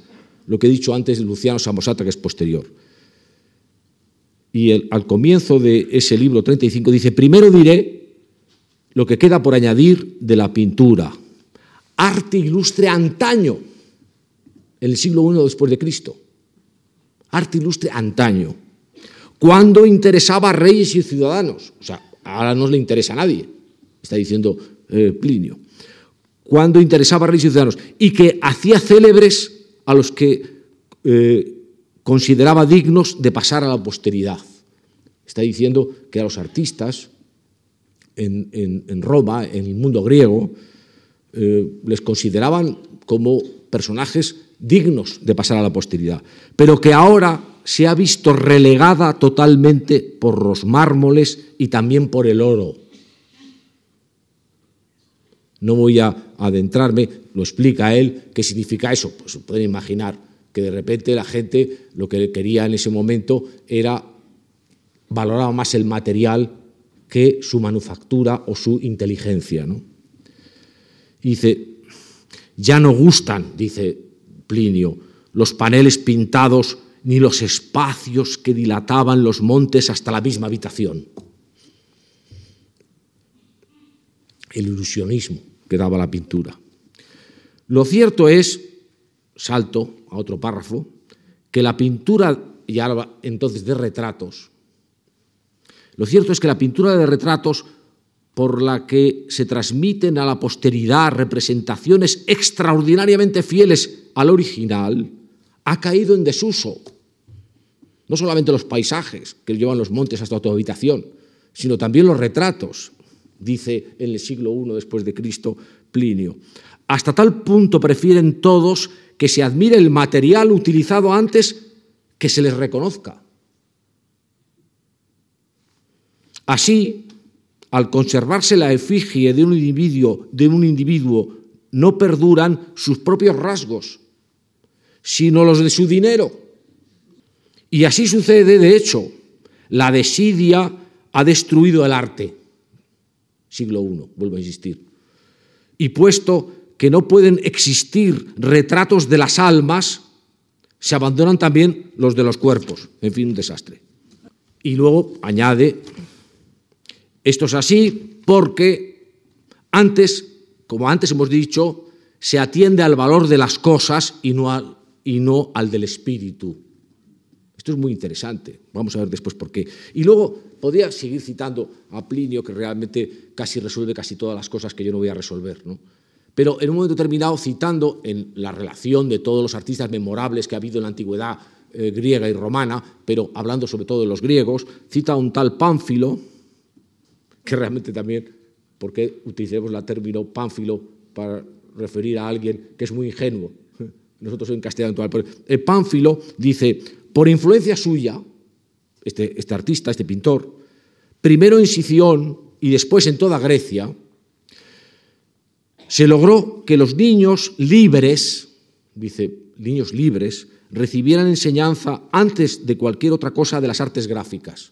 lo que he dicho antes de Luciano Samosata, que es posterior. Y al comienzo de ese libro 35 dice, primero diré lo que queda por añadir de la pintura. Arte ilustre antaño, en el siglo I después de Cristo. Arte ilustre antaño. Cuando interesaba a reyes y ciudadanos. O sea, ahora no le interesa a nadie, está diciendo eh, Plinio. Cuando interesaba a reyes y ciudadanos. Y que hacía célebres a los que eh, consideraba dignos de pasar a la posteridad. Está diciendo que a los artistas en, Roma, en el mundo griego, eh, les consideraban como personajes dignos de pasar a la posteridad, pero que ahora se ha visto relegada totalmente por los mármoles y también por el oro. No voy a adentrarme, lo explica él, qué significa eso. Pues pueden imaginar que de repente la gente lo que quería en ese momento era valoraba más el material que su manufactura o su inteligencia. ¿no? dice, ya no gustan, dice Plinio, los paneles pintados ni los espacios que dilataban los montes hasta la misma habitación. El ilusionismo que daba la pintura. Lo cierto es, salto a otro párrafo, que la pintura, ya entonces de retratos, lo cierto es que la pintura de retratos por la que se transmiten a la posteridad representaciones extraordinariamente fieles al original, ha caído en desuso. No solamente los paisajes que llevan los montes hasta tu habitación, sino también los retratos, dice en el siglo I después de Cristo Plinio. Hasta tal punto prefieren todos que se admire el material utilizado antes que se les reconozca. Así, al conservarse la efigie de un individuo, de un individuo no perduran sus propios rasgos, sino los de su dinero. Y así sucede, de hecho, la desidia ha destruido el arte siglo I, vuelvo a insistir. Y puesto que no pueden existir retratos de las almas, se abandonan también los de los cuerpos. En fin, un desastre. Y luego añade, esto es así porque antes, como antes hemos dicho, se atiende al valor de las cosas y no al, y no al del espíritu. Esto es muy interesante, vamos a ver después por qué. Y luego podría seguir citando a Plinio, que realmente casi resuelve casi todas las cosas que yo no voy a resolver. ¿no? Pero en un momento determinado, citando en la relación de todos los artistas memorables que ha habido en la antigüedad eh, griega y romana, pero hablando sobre todo de los griegos, cita a un tal Pánfilo, que realmente también, ¿por qué utilicemos el término Pánfilo para referir a alguien que es muy ingenuo? Nosotros en castellano, el Pánfilo dice, por influencia suya, este, este, artista, este pintor, primero en Sición y después en toda Grecia, se logró que los niños libres, dice, niños libres, recibieran enseñanza antes de cualquier otra cosa de las artes gráficas.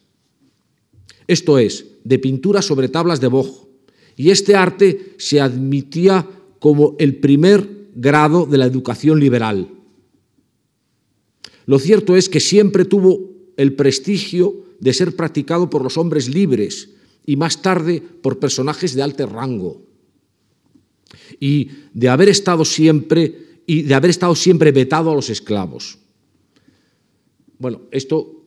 Esto es, de pintura sobre tablas de boj. Y este arte se admitía como el primer grado de la educación liberal. Lo cierto es que siempre tuvo el prestigio de ser practicado por los hombres libres y más tarde por personajes de alto rango. Y de haber estado siempre y de haber estado siempre vetado a los esclavos. Bueno, esto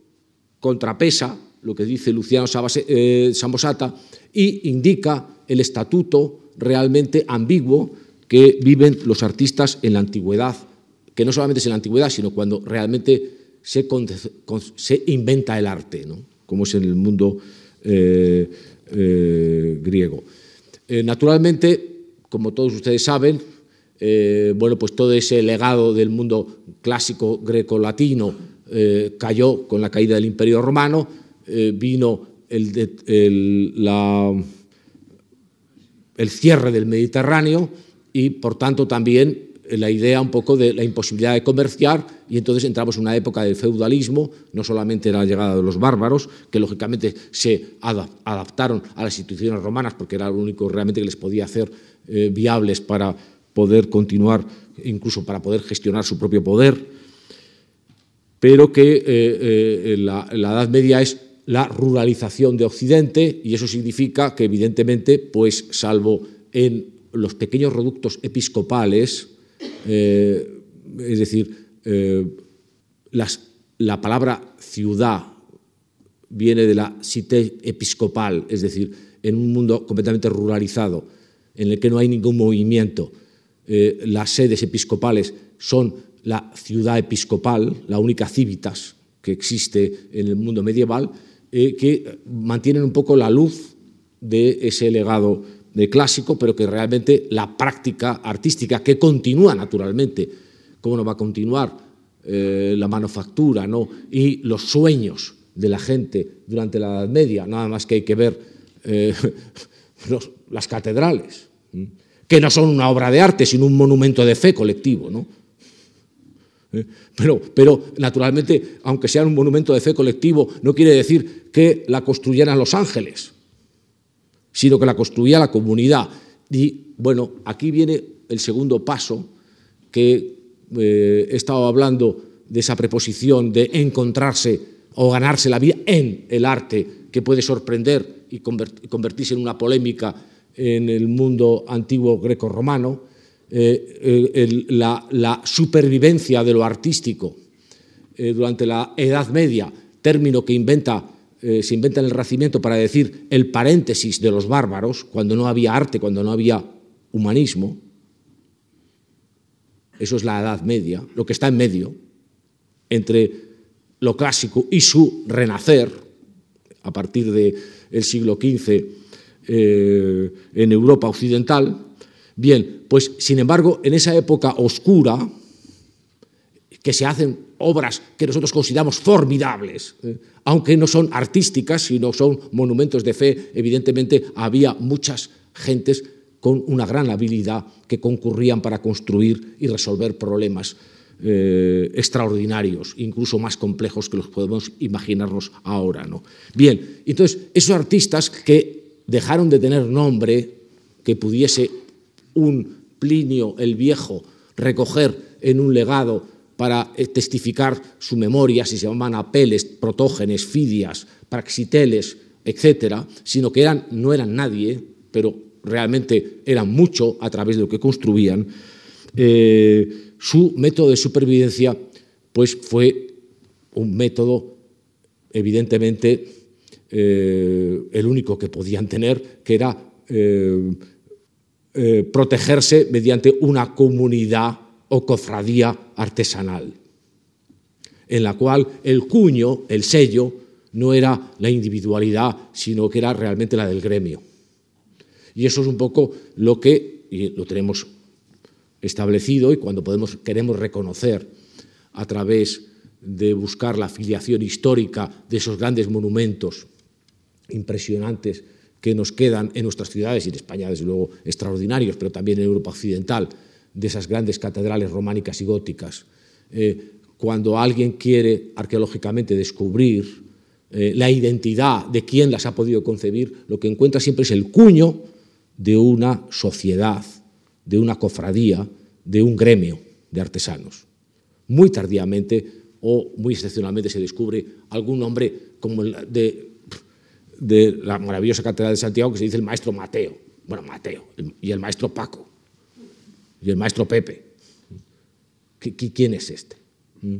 contrapesa lo que dice Luciano eh, Samosata y indica el estatuto realmente ambiguo que viven los artistas en la antigüedad, que no solamente es en la antigüedad, sino cuando realmente se, inventa el arte, como es en el mundo eh, eh, griego. Naturalmente, como todos ustedes saben, bueno, pues todo ese legado del mundo clásico greco-latino cayó con la caída del Imperio Romano, vino el, el cierre del Mediterráneo y, por tanto, también la idea un poco de la imposibilidad de comerciar y entonces entramos en una época del feudalismo, no solamente la llegada de los bárbaros, que lógicamente se adaptaron a las instituciones romanas porque era lo único realmente que les podía hacer eh, viables para poder continuar, incluso para poder gestionar su propio poder, pero que eh, eh, la, la Edad Media es la ruralización de Occidente y eso significa que evidentemente, pues salvo en los pequeños reductos episcopales, eh, es decir, eh, la palabra ciudad viene de la cité episcopal, es decir, en un mundo completamente ruralizado, en el que no hay ningún movimiento. Eh, las sedes episcopales son la ciudad episcopal, la única civitas que existe en el mundo medieval, que mantienen un poco la luz de ese legado de clásico, pero que realmente la práctica artística, que continúa naturalmente, ¿cómo no va a continuar eh, la manufactura ¿no? y los sueños de la gente durante la Edad Media? Nada más que hay que ver eh, las catedrales, que no son una obra de arte, sino un monumento de fe colectivo. ¿no? ¿Eh? Pero, pero, naturalmente, aunque sea un monumento de fe colectivo, no quiere decir que la construyeran los ángeles sino que la construía la comunidad. Y bueno, aquí viene el segundo paso que eh, he estado hablando de esa preposición de encontrarse o ganarse la vida en el arte, que puede sorprender y convertirse en una polémica en el mundo antiguo greco-romano, eh, eh, la, supervivencia de lo artístico durante la Edad Media, término que inventa eh, se inventa en el Renacimiento para decir el paréntesis de los bárbaros, cuando no había arte, cuando no había humanismo. Eso es la Edad Media, lo que está en medio, entre lo clásico y su renacer, a partir del siglo XV eh, en Europa occidental. Bien, pues sin embargo, en esa época oscura, que se hacen obras que nosotros consideramos formidables, eh, aunque no son artísticas, sino son monumentos de fe, evidentemente había muchas gentes con una gran habilidad que concurrían para construir y resolver problemas eh, extraordinarios, incluso más complejos que los podemos imaginarnos ahora. ¿no? Bien, entonces esos artistas que dejaron de tener nombre, que pudiese un Plinio el Viejo recoger en un legado para eh, testificar su memoria, si se llamaban apeles, protógenes, fidias, praxiteles, etcétera, sino que eran, no eran nadie, pero realmente eran mucho a través de lo que construían, eh, su método de supervivencia pues fue un método evidentemente eh, el único que podían tener, que era protegerse mediante una comunidad o cofradía artesanal, en la cual el cuño, el sello, no era la individualidad, sino que era realmente la del gremio. Y eso es un poco lo que y lo tenemos establecido y cuando podemos, queremos reconocer a través de buscar la afiliación histórica de esos grandes monumentos impresionantes que nos quedan en nuestras ciudades y en España, desde luego, extraordinarios, pero también en Europa Occidental, de esas grandes catedrales románicas y góticas. Eh, cuando alguien quiere arqueológicamente descubrir eh, la identidad de quién las ha podido concebir, lo que encuentra siempre es el cuño de una sociedad, de una cofradía, de un gremio de artesanos. Muy tardíamente o muy excepcionalmente se descubre algún nombre como el de, de la maravillosa catedral de Santiago que se dice el maestro Mateo. Bueno, Mateo y el maestro Paco y el maestro Pepe. ¿Quién es este? ¿Mm?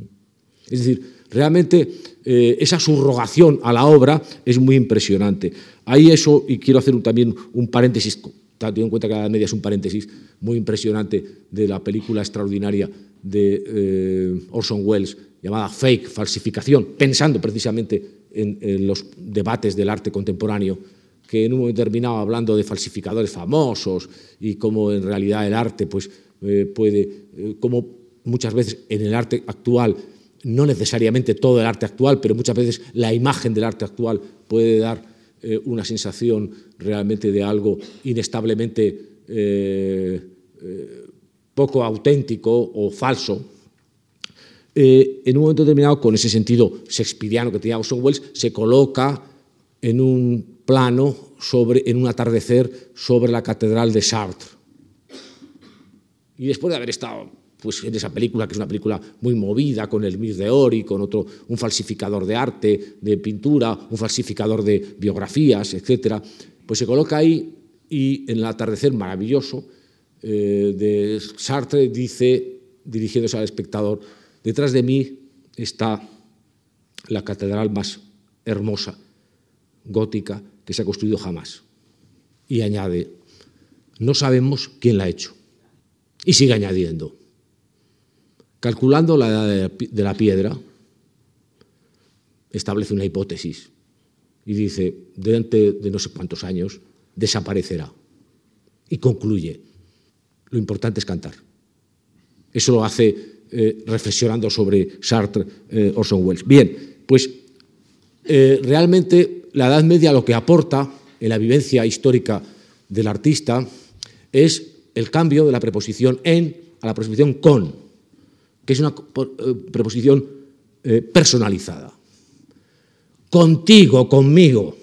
Es decir, realmente eh, esa subrogación a la obra es muy impresionante. Hay eso, y quiero hacer también un paréntesis teniendo en cuenta que la Media es un paréntesis muy impresionante de la película extraordinaria de eh, Orson Welles llamada Fake, falsificación, pensando precisamente en, en, los debates del arte contemporáneo, que en un momento determinado, hablando de falsificadores famosos y cómo en realidad el arte pues, eh, puede, eh, como muchas veces en el arte actual, no necesariamente todo el arte actual, pero muchas veces la imagen del arte actual puede dar eh, una sensación realmente de algo inestablemente poco auténtico o falso, eh, en un momento determinado, con ese sentido shakespeariano que tenía Orson Welles, se coloca en un plano, sobre, en un atardecer, sobre la catedral de Chartres. Y después de haber estado pues, en esa película, que es una película muy movida, con el Mir de Ori, con otro, un falsificador de arte, de pintura, un falsificador de biografías, etc., pues se coloca ahí y en el atardecer maravilloso eh, de Sartre dice, dirigiéndose al espectador, detrás de mí está la catedral más hermosa, gótica, que se ha construido jamás. Y añade, no sabemos quién la ha hecho. Y sigue añadiendo, calculando la edad de la piedra, establece una hipótesis y dice, dentro de no sé cuántos años, desaparecerá. Y concluye, lo importante es cantar. Eso lo hace eh, reflexionando sobre Sartre, eh, Orson Welles. Bien, pues eh, realmente la Edad Media lo que aporta en la vivencia histórica del artista es el cambio de la preposición en a la preposición con, que es una preposición personalizada. Contigo, conmigo.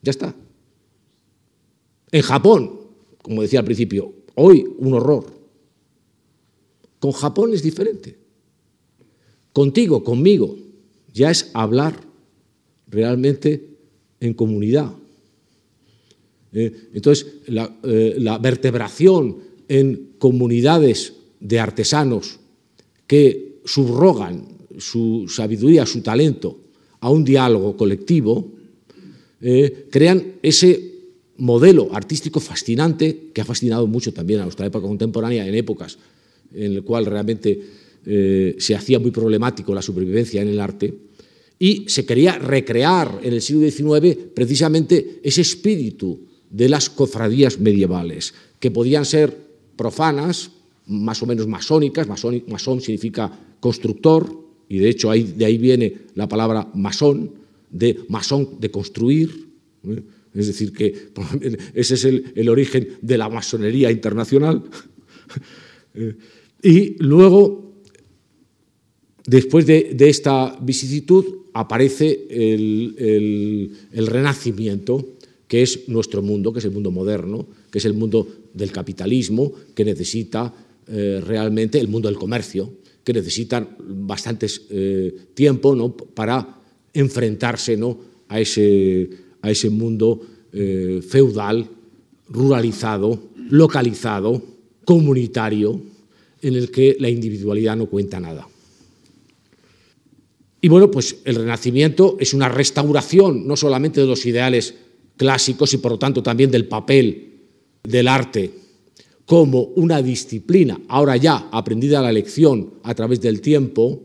Ya está. En Japón, como decía al principio, Hoy un horror. Con Japón es diferente. Contigo, conmigo, ya es hablar realmente en comunidad. Eh, entonces, eh, la, vertebración en comunidades de artesanos que subrogan su sabiduría, su talento a un diálogo colectivo, eh, crean ese modelo artístico fascinante que ha fascinado mucho también a nuestra época contemporánea en épocas en el cual realmente se hacía muy problemático la supervivencia en el arte y se quería recrear en el siglo XIX precisamente ese espíritu de las cofradías medievales, que podían ser profanas, más o menos masónicas, masón, significa constructor, y de hecho de ahí viene la palabra masón, de masón de construir, ¿eh? Es decir, que ese es el, origen de la masonería internacional. y luego, después de, esta vicisitud, aparece el, renacimiento, que es nuestro mundo, que es el mundo moderno, que es el mundo del capitalismo, que necesita eh, realmente el mundo del comercio, que necesita bastante eh, tiempo para enfrentarse ¿no? a ese a ese mundo eh, feudal, ruralizado, localizado, comunitario, en el que la individualidad no cuenta nada. Y bueno, pues el Renacimiento es una restauración no solamente de los ideales clásicos y por lo tanto también del papel del arte como una disciplina, ahora ya aprendida la lección a través del tiempo,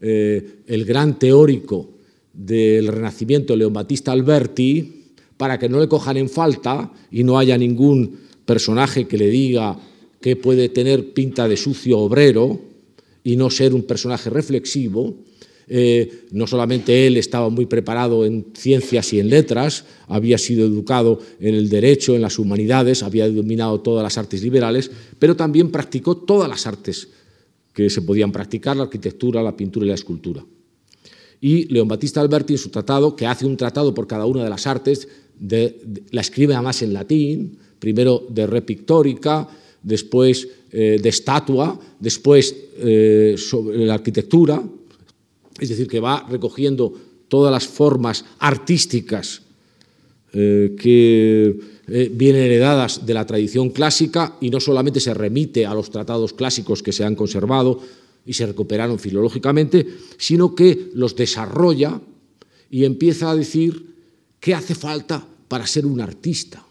eh, el gran teórico del Renacimiento, León Battista Alberti, para que no le cojan en falta y no haya ningún personaje que le diga que puede tener pinta de sucio obrero y no ser un personaje reflexivo. Eh, no solamente él estaba muy preparado en ciencias y en letras, había sido educado en el derecho, en las humanidades, había dominado todas las artes liberales, pero también practicó todas las artes que se podían practicar, la arquitectura, la pintura y la escultura. Y León Battista Alberti, en su tratado, que hace un tratado por cada una de las artes, la escribe además en latín, primero de re pictórica, después eh, de estatua, después eh, sobre la arquitectura, es decir, que va recogiendo todas las formas artísticas eh, que vienen heredadas de la tradición clásica y no solamente se remite a los tratados clásicos que se han conservado, y se recuperaron filológicamente, sino que los desarrolla y empieza a decir qué hace falta para ser un artista.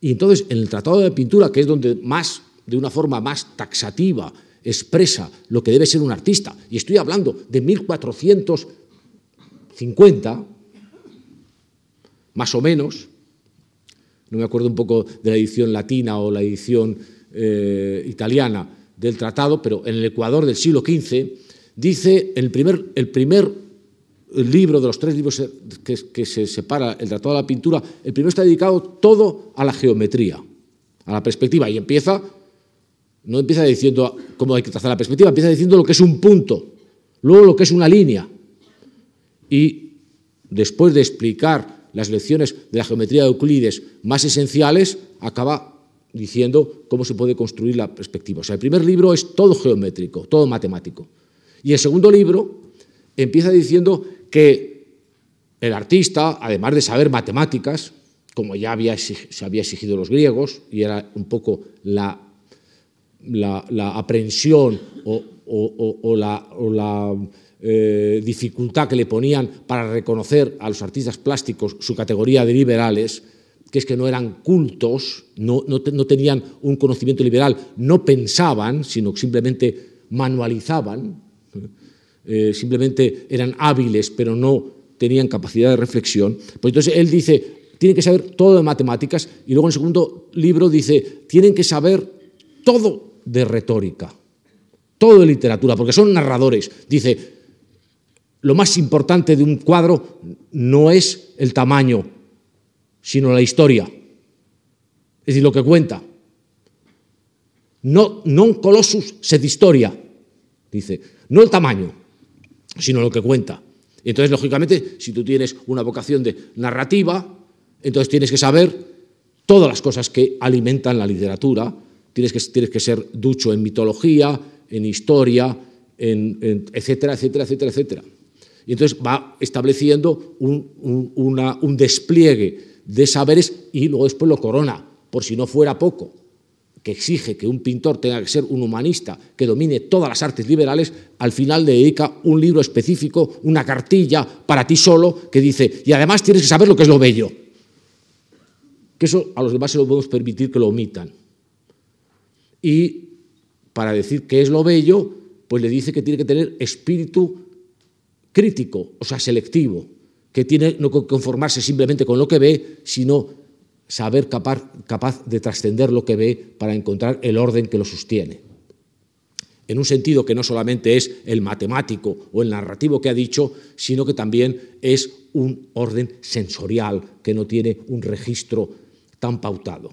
Y entonces, en el Tratado de Pintura, que es donde más, de una forma más taxativa, expresa lo que debe ser un artista, y estoy hablando de 1450, más o menos, no me acuerdo un poco de la edición latina o la edición eh, italiana del tratado, pero en el Ecuador del siglo XV, dice el primer, el primer libro de los tres libros que, que, se separa el Tratado de la Pintura, el primero está dedicado todo a la geometría, a la perspectiva, y empieza, no empieza diciendo cómo hay que trazar la perspectiva, empieza diciendo lo que es un punto, luego lo que es una línea. Y después de explicar las lecciones de la geometría de Euclides más esenciales, acaba diciendo cómo se puede construir la perspectiva. O sea, el primer libro es todo geométrico, todo matemático. Y el segundo libro empieza diciendo que el artista, además de saber matemáticas, como ya se había exigido los griegos, y era un poco la, la, la aprensión o, la, eh, dificultad que le ponían para reconocer a los artistas plásticos su categoría de liberales, que es que no eran cultos, no, no, tenían un conocimiento liberal, no pensaban, sino simplemente manualizaban, eh, simplemente eran hábiles, pero no tenían capacidad de reflexión. Pues entonces él dice, tienen que saber todo de matemáticas, y luego en el segundo libro dice, tienen que saber todo de retórica, todo de literatura, porque son narradores. Dice, lo más importante de un cuadro no es el tamaño, sino la historia. Es decir, lo que cuenta. No, non colossus sed historia, dice, no el tamaño, sino lo que cuenta. Entonces, lógicamente, si tú tienes una vocación de narrativa, entonces tienes que saber todas las cosas que alimentan la literatura, tienes que, tienes que ser ducho en mitología, en historia, en, etcétera, etcétera, etcétera, etcétera. Y entonces va estableciendo un, un, un despliegue de saberes y luego después lo corona, por si no fuera poco, que exige que un pintor tenga que ser un humanista que domine todas las artes liberales, al final le dedica un libro específico, una cartilla para ti solo, que dice, y además tienes que saber lo que es lo bello. Que eso a los demás se lo podemos permitir que lo omitan. Y para decir qué es lo bello, pues le dice que tiene que tener espíritu crítico, o sea, selectivo que tiene no conformarse simplemente con lo que ve, sino saber capaz, capaz de trascender lo que ve para encontrar el orden que lo sostiene. En un sentido que no solamente es el matemático o el narrativo que ha dicho, sino que también es un orden sensorial que no tiene un registro tan pautado.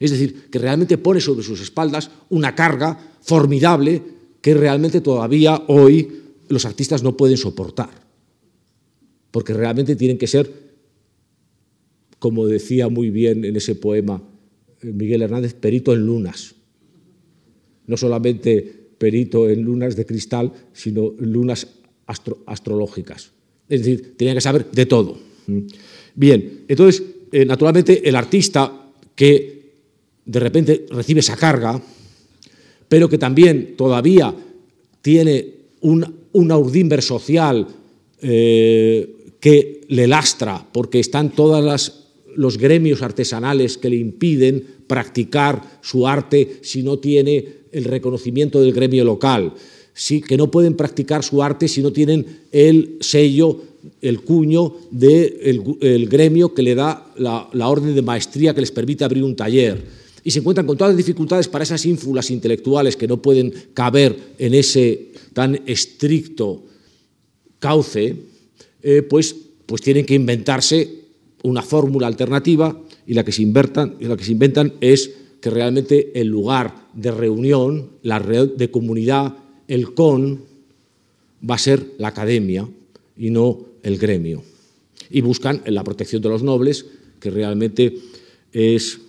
Es decir, que realmente pone sobre sus espaldas una carga formidable que realmente todavía hoy los artistas no pueden soportar porque realmente tienen que ser, como decía muy bien en ese poema eh, Miguel Hernández, perito en lunas. No solamente perito en lunas de cristal, sino lunas astro astrológicas. Es decir, tenían que saber de todo. Bien, entonces, eh, naturalmente, el artista que de repente recibe esa carga, pero que también todavía tiene un, un social eh, que le lastra, porque están todos los gremios artesanales que le impiden practicar su arte si no tiene el reconocimiento del gremio local, sí, que no pueden practicar su arte si no tienen el sello, el cuño del de gremio que le da la, la orden de maestría que les permite abrir un taller y se encuentran con todas las dificultades para esas ínfulas intelectuales que no pueden caber en ese tan estricto cauce, eh, pues, pues tienen que inventarse una fórmula alternativa y la que, se inventan, y la que se inventan es que realmente el lugar de reunión, la red de comunidad, el con, va a ser la academia y no el gremio. Y buscan la protección de los nobles, que realmente es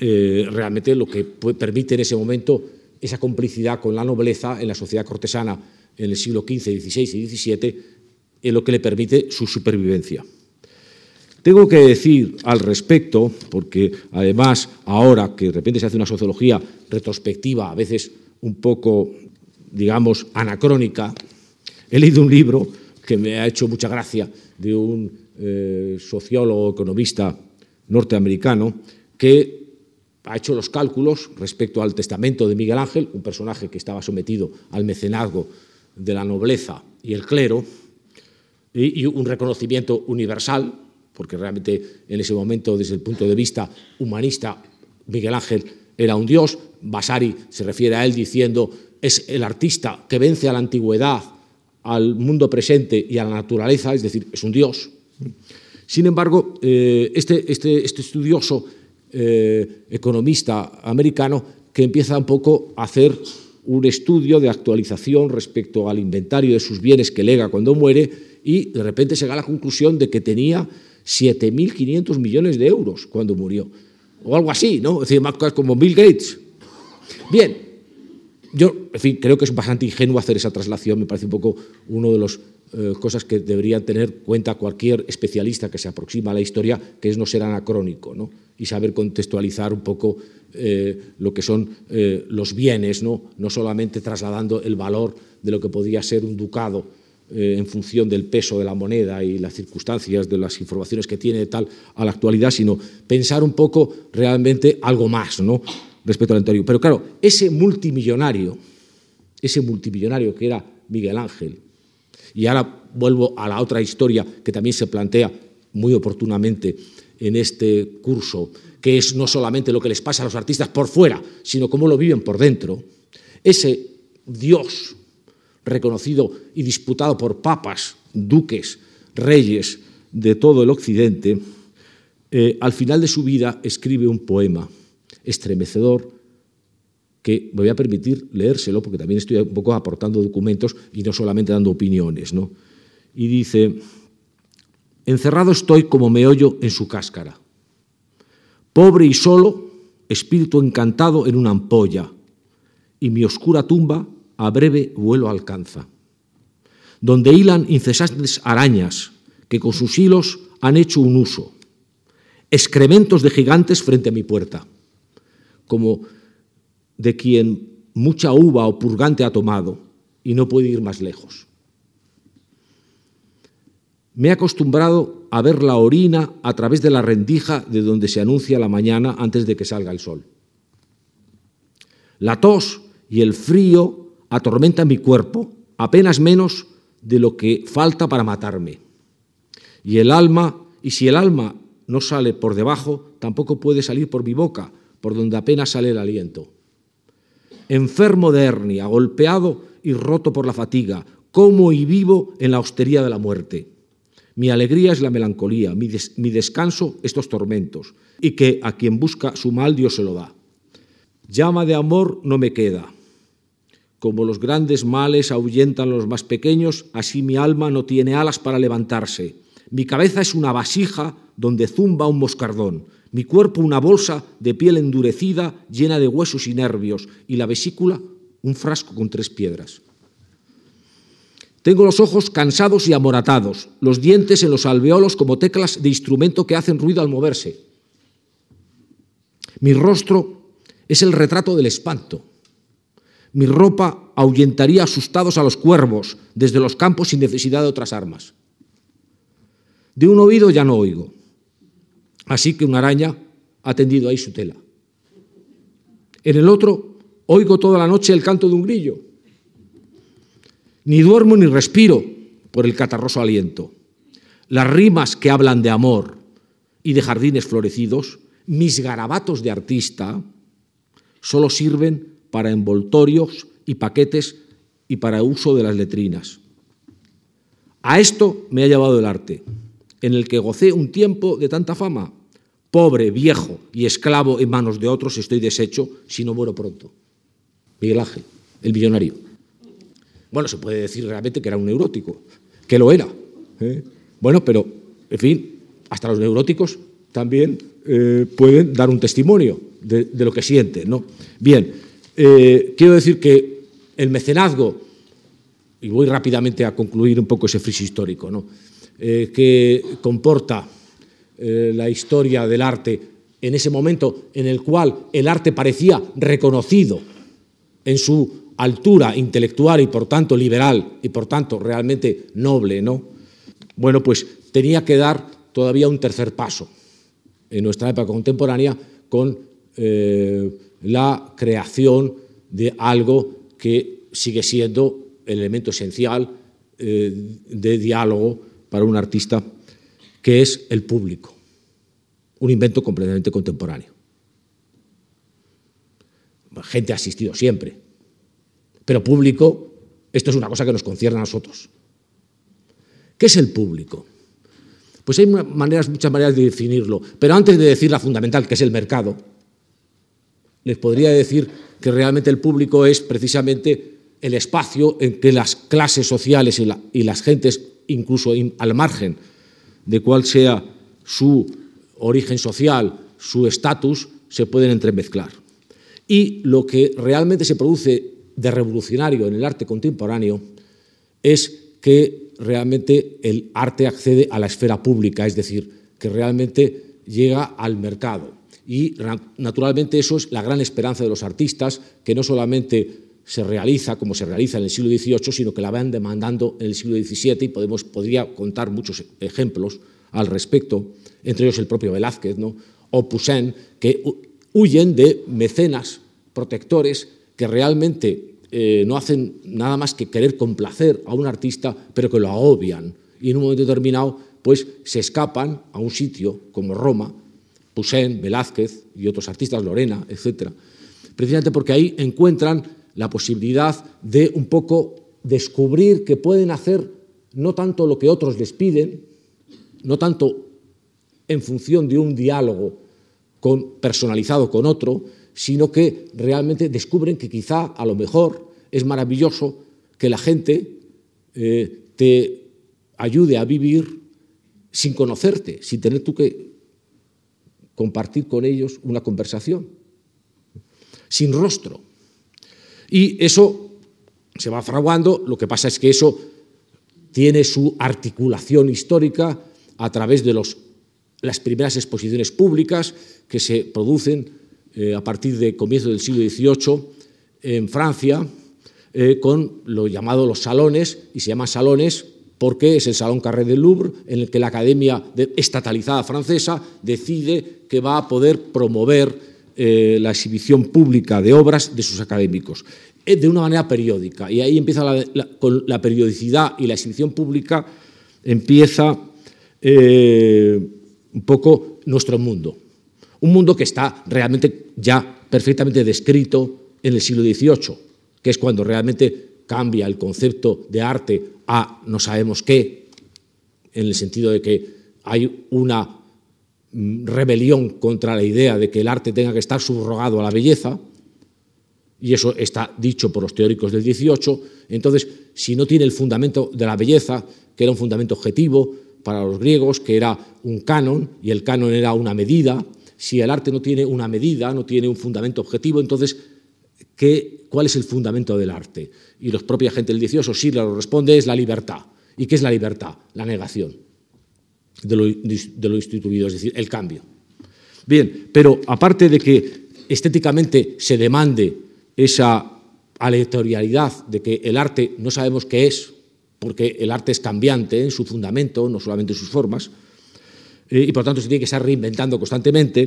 eh, realmente lo que permite en ese momento esa complicidad con la nobleza en la sociedad cortesana en el siglo XV, XVI y XVII, en lo que le permite su supervivencia. Tengo que decir al respecto, porque además ahora que de repente se hace una sociología retrospectiva, a veces un poco, digamos, anacrónica, he leído un libro que me ha hecho mucha gracia de un eh, sociólogo economista norteamericano que ha hecho los cálculos respecto al testamento de Miguel Ángel, un personaje que estaba sometido al mecenazgo de la nobleza y el clero, y, un reconocimiento universal, porque realmente en ese momento, desde el punto de vista humanista, Miguel Ángel era un dios. Vasari se refiere a él diciendo, es el artista que vence a la antigüedad, al mundo presente y a la naturaleza, es decir, es un dios. Sin embargo, eh, este, este, este, estudioso eh, economista americano que empieza un poco a hacer un estudio de actualización respecto al inventario de sus bienes que lega cuando muere y de repente se llega a la conclusión de que tenía 7.500 millones de euros cuando murió, o algo así, ¿no? Es decir, más cosas como Bill Gates. Bien, yo, en fin, creo que es bastante ingenuo hacer esa traslación, me parece un poco uno de las eh, cosas que debería tener cuenta cualquier especialista que se aproxima a la historia, que es no ser anacrónico, ¿no? Y saber contextualizar un poco eh, lo que son eh, los bienes, ¿no? no solamente trasladando el valor de lo que podría ser un ducado eh, en función del peso de la moneda y las circunstancias de las informaciones que tiene tal a la actualidad, sino pensar un poco realmente algo más ¿no? respecto al anterior. Pero claro, ese multimillonario, ese multimillonario que era Miguel Ángel, y ahora vuelvo a la otra historia que también se plantea muy oportunamente en este curso, que es no solamente lo que les pasa a los artistas por fuera, sino cómo lo viven por dentro, ese Dios reconocido y disputado por papas, duques, reyes de todo el occidente, eh, al final de su vida escribe un poema estremecedor que me voy a permitir leérselo porque también estoy un poco aportando documentos y no solamente dando opiniones. ¿no? Y dice, encerrado estoy como meollo en su cáscara, pobre y solo, espíritu encantado en una ampolla, y mi oscura tumba a breve vuelo alcanza, donde hilan incesantes arañas que con sus hilos han hecho un uso, excrementos de gigantes frente a mi puerta, como de quien mucha uva o purgante ha tomado y no puede ir más lejos. Me he acostumbrado a ver la orina a través de la rendija de donde se anuncia la mañana antes de que salga el sol. La tos y el frío atormenta mi cuerpo, apenas menos de lo que falta para matarme. Y el alma, y si el alma no sale por debajo, tampoco puede salir por mi boca, por donde apenas sale el aliento. Enfermo de hernia, golpeado y roto por la fatiga, como y vivo en la hostería de la muerte. Mi alegría es la melancolía, mi, mi descanso estos tormentos, y que a quien busca su mal Dios se lo da. Llama de amor no me queda, como los grandes males ahuyentan a los más pequeños, así mi alma no tiene alas para levantarse. Mi cabeza es una vasija donde zumba un moscardón, mi cuerpo una bolsa de piel endurecida llena de huesos y nervios, y la vesícula un frasco con tres piedras. Tengo los ojos cansados y amoratados, los dientes en los alveolos como teclas de instrumento que hacen ruido al moverse. Mi rostro es el retrato del espanto. Mi ropa ahuyentaría asustados a los cuervos desde los campos sin necesidad de otras armas. De un oído ya no oigo. Así que una araña ha tendido ahí su tela. En el otro oigo toda la noche el canto de un grillo. Ni duermo ni respiro por el catarroso aliento. Las rimas que hablan de amor y de jardines florecidos, mis garabatos de artista, solo sirven para envoltorios y paquetes y para uso de las letrinas. A esto me ha llevado el arte, en el que gocé un tiempo de tanta fama. Pobre, viejo y esclavo en manos de otros estoy deshecho si no muero pronto. Miguel Ángel, el millonario. Bueno, se puede decir realmente que era un neurótico, que lo era. ¿eh? Bueno, pero, en fin, hasta los neuróticos también eh, pueden dar un testimonio de, lo que sienten. ¿no? Bien, eh, quiero decir que el mecenazgo, y voy rápidamente a concluir un poco ese friso histórico, eh, que comporta la historia del arte en ese momento en el cual el arte parecía reconocido en su altura intelectual y por tanto liberal y por tanto realmente noble, ¿no? Bueno, pues tenía que dar todavía un tercer paso en nuestra época contemporánea con eh, la creación de algo que sigue siendo el elemento esencial eh, de diálogo para un artista, que es el público, un invento completamente contemporáneo. Gente ha asistido siempre, pero público, esto es una cosa que nos concierne a nosotros. ¿Qué es el público? Pues hay muchas maneras de definirlo, pero antes de decir la fundamental, que es el mercado, les podría decir que realmente el público es precisamente el espacio en que las clases sociales y, las gentes, incluso al margen de cuál sea su origen social, su estatus, se pueden entremezclar. Y lo que realmente se produce de revolucionario en el arte contemporáneo es que realmente el arte accede a la esfera pública, es decir, que realmente llega al mercado. Y naturalmente eso es la gran esperanza de los artistas, que no solamente se realiza como se realiza en el siglo XVIII, sino que la van demandando en el siglo XVII y podemos, podría contar muchos ejemplos al respecto, entre ellos el propio Velázquez ¿no? o Poussin, que huyen de mecenas protectores que realmente eh, no hacen nada más que querer complacer a un artista, pero que lo agobian y en un momento determinado pues se escapan a un sitio como Roma Poussin, Velázquez y otros artistas, Lorena, etc. Precisamente porque ahí encuentran la posibilidad de un poco descubrir que pueden hacer no tanto lo que otros les piden, no tanto en función de un diálogo personalizado con otro, sino que realmente descubren que quizá a lo mejor es maravilloso que la gente eh, te ayude a vivir sin conocerte, sin tener tú que compartir con ellos una conversación, sin rostro. Y eso se va fraguando, lo que pasa es que eso tiene su articulación histórica a través de los, las primeras exposiciones públicas que se producen eh, a partir de comienzo del siglo XVIII en Francia, eh, con lo llamado los salones, y se llaman salones porque es el Salón Carré del Louvre en el que la Academia estatalizada francesa decide que va a poder promover eh, la exhibición pública de obras de sus académicos de una manera periódica. Y ahí empieza con la periodicidad y la exhibición pública, empieza un poco nuestro mundo. Un mundo que está realmente ya perfectamente descrito en el siglo XVIII, que es cuando realmente cambia el concepto de arte a no sabemos qué, en el sentido de que hay una mm, rebelión contra la idea de que el arte tenga que estar subrogado a la belleza, y eso está dicho por los teóricos del XVIII, entonces, si no tiene el fundamento de la belleza, que era un fundamento objetivo para los griegos, que era un canon, y el canon era una medida, si el arte no tiene una medida, no tiene un fundamento objetivo, entonces, ¿qué, ¿cuál es el fundamento del arte? y los propios agentes del 18 sí lo responde, es la libertad. ¿Y qué es la libertad? La negación de lo, de lo instituido, es decir, el cambio. Bien, pero aparte de que estéticamente se demande esa aleatorialidad de que el arte no sabemos qué es, porque el arte es cambiante en su fundamento, no solamente en sus formas, eh, y por tanto se tiene que estar reinventando constantemente,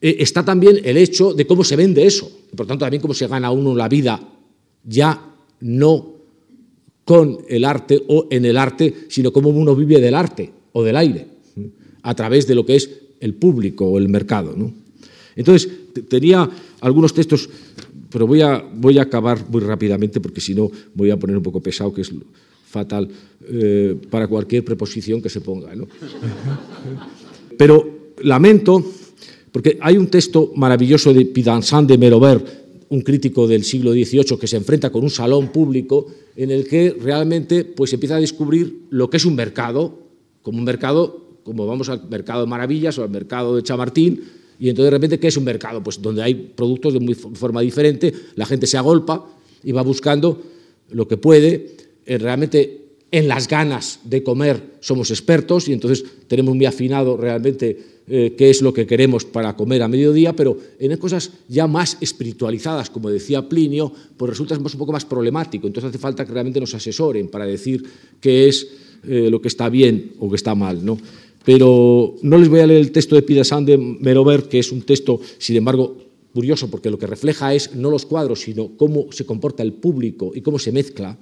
eh, está también el hecho de cómo se vende eso, y por tanto también cómo se gana uno la vida ya no con el arte o en el arte, sino cómo uno vive del arte o del aire, a través de lo que es el público o el mercado. Entonces, tenía algunos textos, pero voy a, voy a acabar muy rápidamente porque si no voy a poner un poco pesado, que es fatal eh, para cualquier preposición que se ponga. Pero lamento, porque hay un texto maravilloso de Pidansan de Merover, un crítico del siglo XVIII que se enfrenta con un salón público en el que realmente pues, empieza a descubrir lo que es un mercado, como un mercado, como vamos al mercado de maravillas o al mercado de Chamartín, y entonces de repente, ¿qué es un mercado? Pues donde hay productos de muy forma diferente, la gente se agolpa y va buscando lo que puede, realmente en las ganas de comer somos expertos y entonces tenemos muy afinado realmente eh, qué es lo que queremos para comer a mediodía, pero en cosas ya más espiritualizadas, como decía Plinio, pues resulta un poco más problemático. Entonces hace falta que realmente nos asesoren para decir qué es eh, lo que está bien o que está mal. ¿no? pero no les voy a leer el texto de Pidasán de Merover, que es un texto, sin embargo, curioso, porque lo que refleja es no los cuadros, sino cómo se comporta el público y cómo se mezcla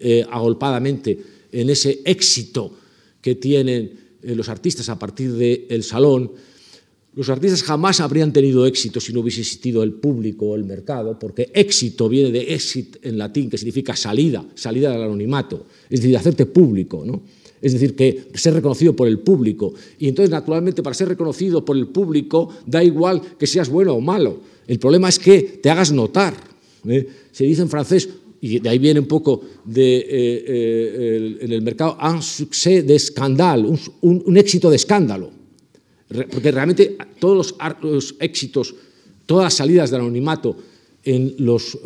eh, agolpadamente en ese éxito que tienen eh, los artistas a partir del salón. Los artistas jamás habrían tenido éxito si no hubiese existido el público o el mercado, porque éxito viene de exit en latín, que significa salida, salida del anonimato, es decir, hacerte público, ¿no? es decir, que ser reconocido por el público. Y entonces, naturalmente, para ser reconocido por el público, da igual que seas bueno o malo. El problema es que te hagas notar. ¿eh? Se dice en francés, y de ahí viene un poco de, eh, eh, en el mercado, un succès de escándalo, un, éxito de escándalo. Porque realmente todos los, éxitos, todas las salidas del anonimato en los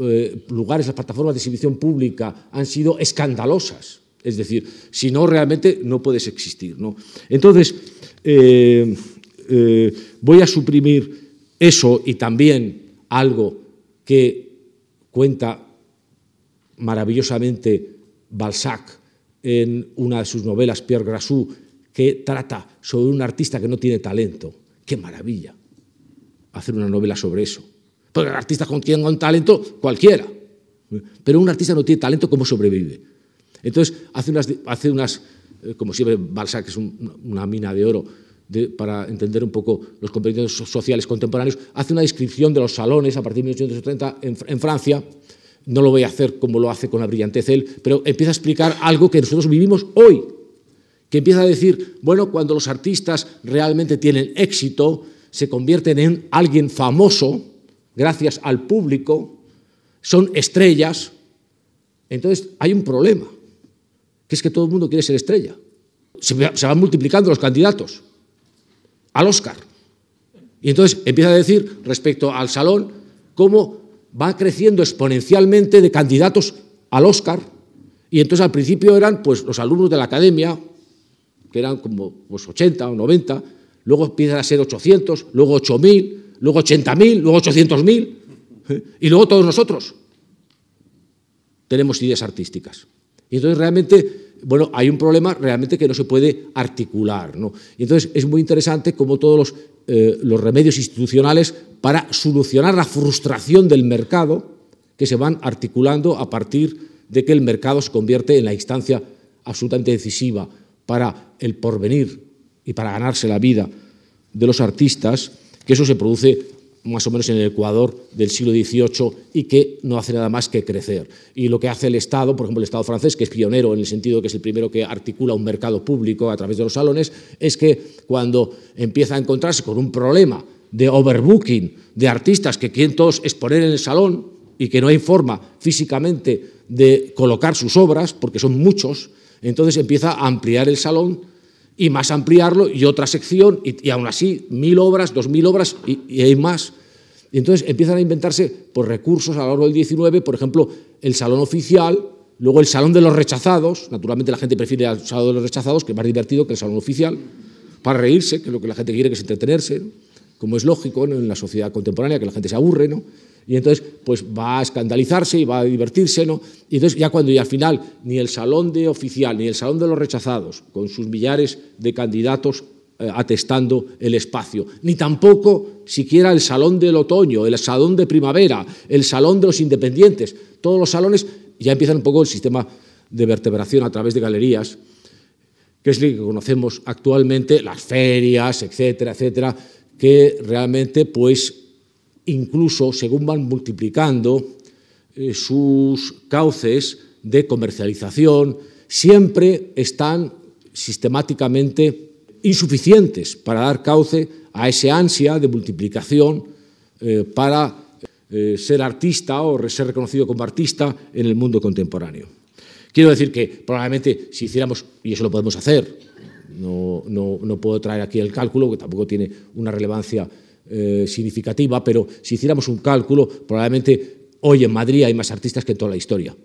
lugares, las plataformas de exhibición pública han sido escandalosas. Es decir, si no, realmente no puedes existir. ¿no? Entonces, eh, eh, voy a suprimir eso y también algo que cuenta maravillosamente Balzac en una de sus novelas, Pierre Grassou, que trata sobre un artista que no tiene talento. ¡Qué maravilla! Hacer una novela sobre eso. Porque el artista con quien con talento, cualquiera. Pero un artista no tiene talento, ¿cómo sobrevive? Entonces, hace unas, hace unas eh, como siempre Balzac es una mina de oro para entender un poco los comportamientos sociales contemporáneos, hace una descripción de los salones a partir de 1830 en, en Francia, no lo voy a hacer como lo hace con la brillantez él, pero empieza a explicar algo que nosotros vivimos hoy, que empieza a decir, bueno, cuando los artistas realmente tienen éxito, se convierten en alguien famoso, gracias al público, son estrellas, entonces hay un problema que es que todo el mundo quiere ser estrella. Se, van multiplicando los candidatos al Oscar. Y entonces empieza a decir respecto al salón cómo va creciendo exponencialmente de candidatos al Oscar. Y entonces al principio eran pues, los alumnos de la academia, que eran como pues, 80 o 90, luego empiezan a ser 800, luego 8.000, luego 80.000, luego 800.000, ¿eh? y luego todos nosotros tenemos ideas artísticas. Y entonces realmente, bueno, hay un problema realmente que no se puede articular. ¿no? Y entonces es muy interesante cómo todos los, eh, los remedios institucionales para solucionar la frustración del mercado que se van articulando a partir de que el mercado se convierte en la instancia absolutamente decisiva para el porvenir y para ganarse la vida de los artistas, que eso se produce más o menos en el Ecuador del siglo XVIII y que no hace nada más que crecer. Y lo que hace el Estado, por ejemplo el Estado francés, que es pionero en el sentido que es el primero que articula un mercado público a través de los salones, es que cuando empieza a encontrarse con un problema de overbooking de artistas que quieren todos exponer en el salón y que no hay forma físicamente de colocar sus obras, porque son muchos, entonces empieza a ampliar el salón y más ampliarlo y otra sección y, aún así mil obras, dos mil obras y, hay más. Y entonces empiezan a inventarse por recursos a lo largo del 19, por ejemplo, el salón oficial, luego el salón de los rechazados, naturalmente la gente prefiere el salón de los rechazados, que es más divertido que el salón oficial, para reírse, que lo que la gente quiere, es entretenerse, como es lógico en la sociedad contemporánea, que la gente se aburre, ¿no? Y entonces pues va a escandalizarse y va a divertirse, ¿no? Y entonces ya cuando y al final ni el salón de oficial ni el salón de los rechazados, con sus millares de candidatos eh, atestando el espacio, ni tampoco siquiera el salón del otoño, el salón de primavera, el salón de los independientes, todos los salones ya empiezan un poco el sistema de vertebración a través de galerías, que es lo que conocemos actualmente, las ferias, etcétera, etcétera, que realmente pues incluso según van multiplicando eh, sus cauces de comercialización, siempre están sistemáticamente insuficientes para dar cauce a ese ansia de multiplicación eh, para eh, ser artista o ser reconocido como artista en el mundo contemporáneo. Quiero decir que probablemente si hiciéramos, y eso lo podemos hacer, no, no puedo traer aquí el cálculo, que tampoco tiene una relevancia eh, significativa, pero si hiciéramos un cálculo, probablemente hoy en Madrid hay más artistas que en toda la historia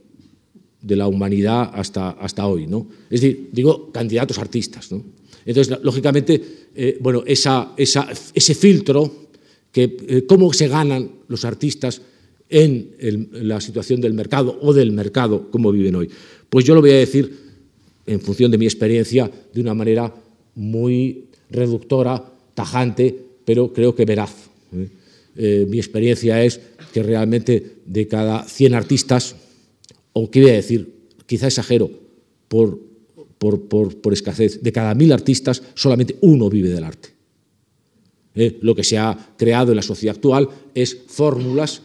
de la humanidad hasta, hasta hoy. ¿no? Es decir, digo, candidatos artistas. ¿no? Entonces, lógicamente, eh, bueno, esa, esa, ese filtro, que, eh, cómo se ganan los artistas en, en la situación del mercado o del mercado, como viven hoy. Pues yo lo voy a decir en función de mi experiencia de una manera muy reductora, tajante, pero creo que veraz. ¿eh? Eh, mi experiencia es que realmente de cada 100 artistas, o qué voy a decir, quizá exagero, por, por, escasez, de cada mil artistas, solamente uno vive del arte. ¿Eh? lo que se ha creado en la sociedad actual es fórmulas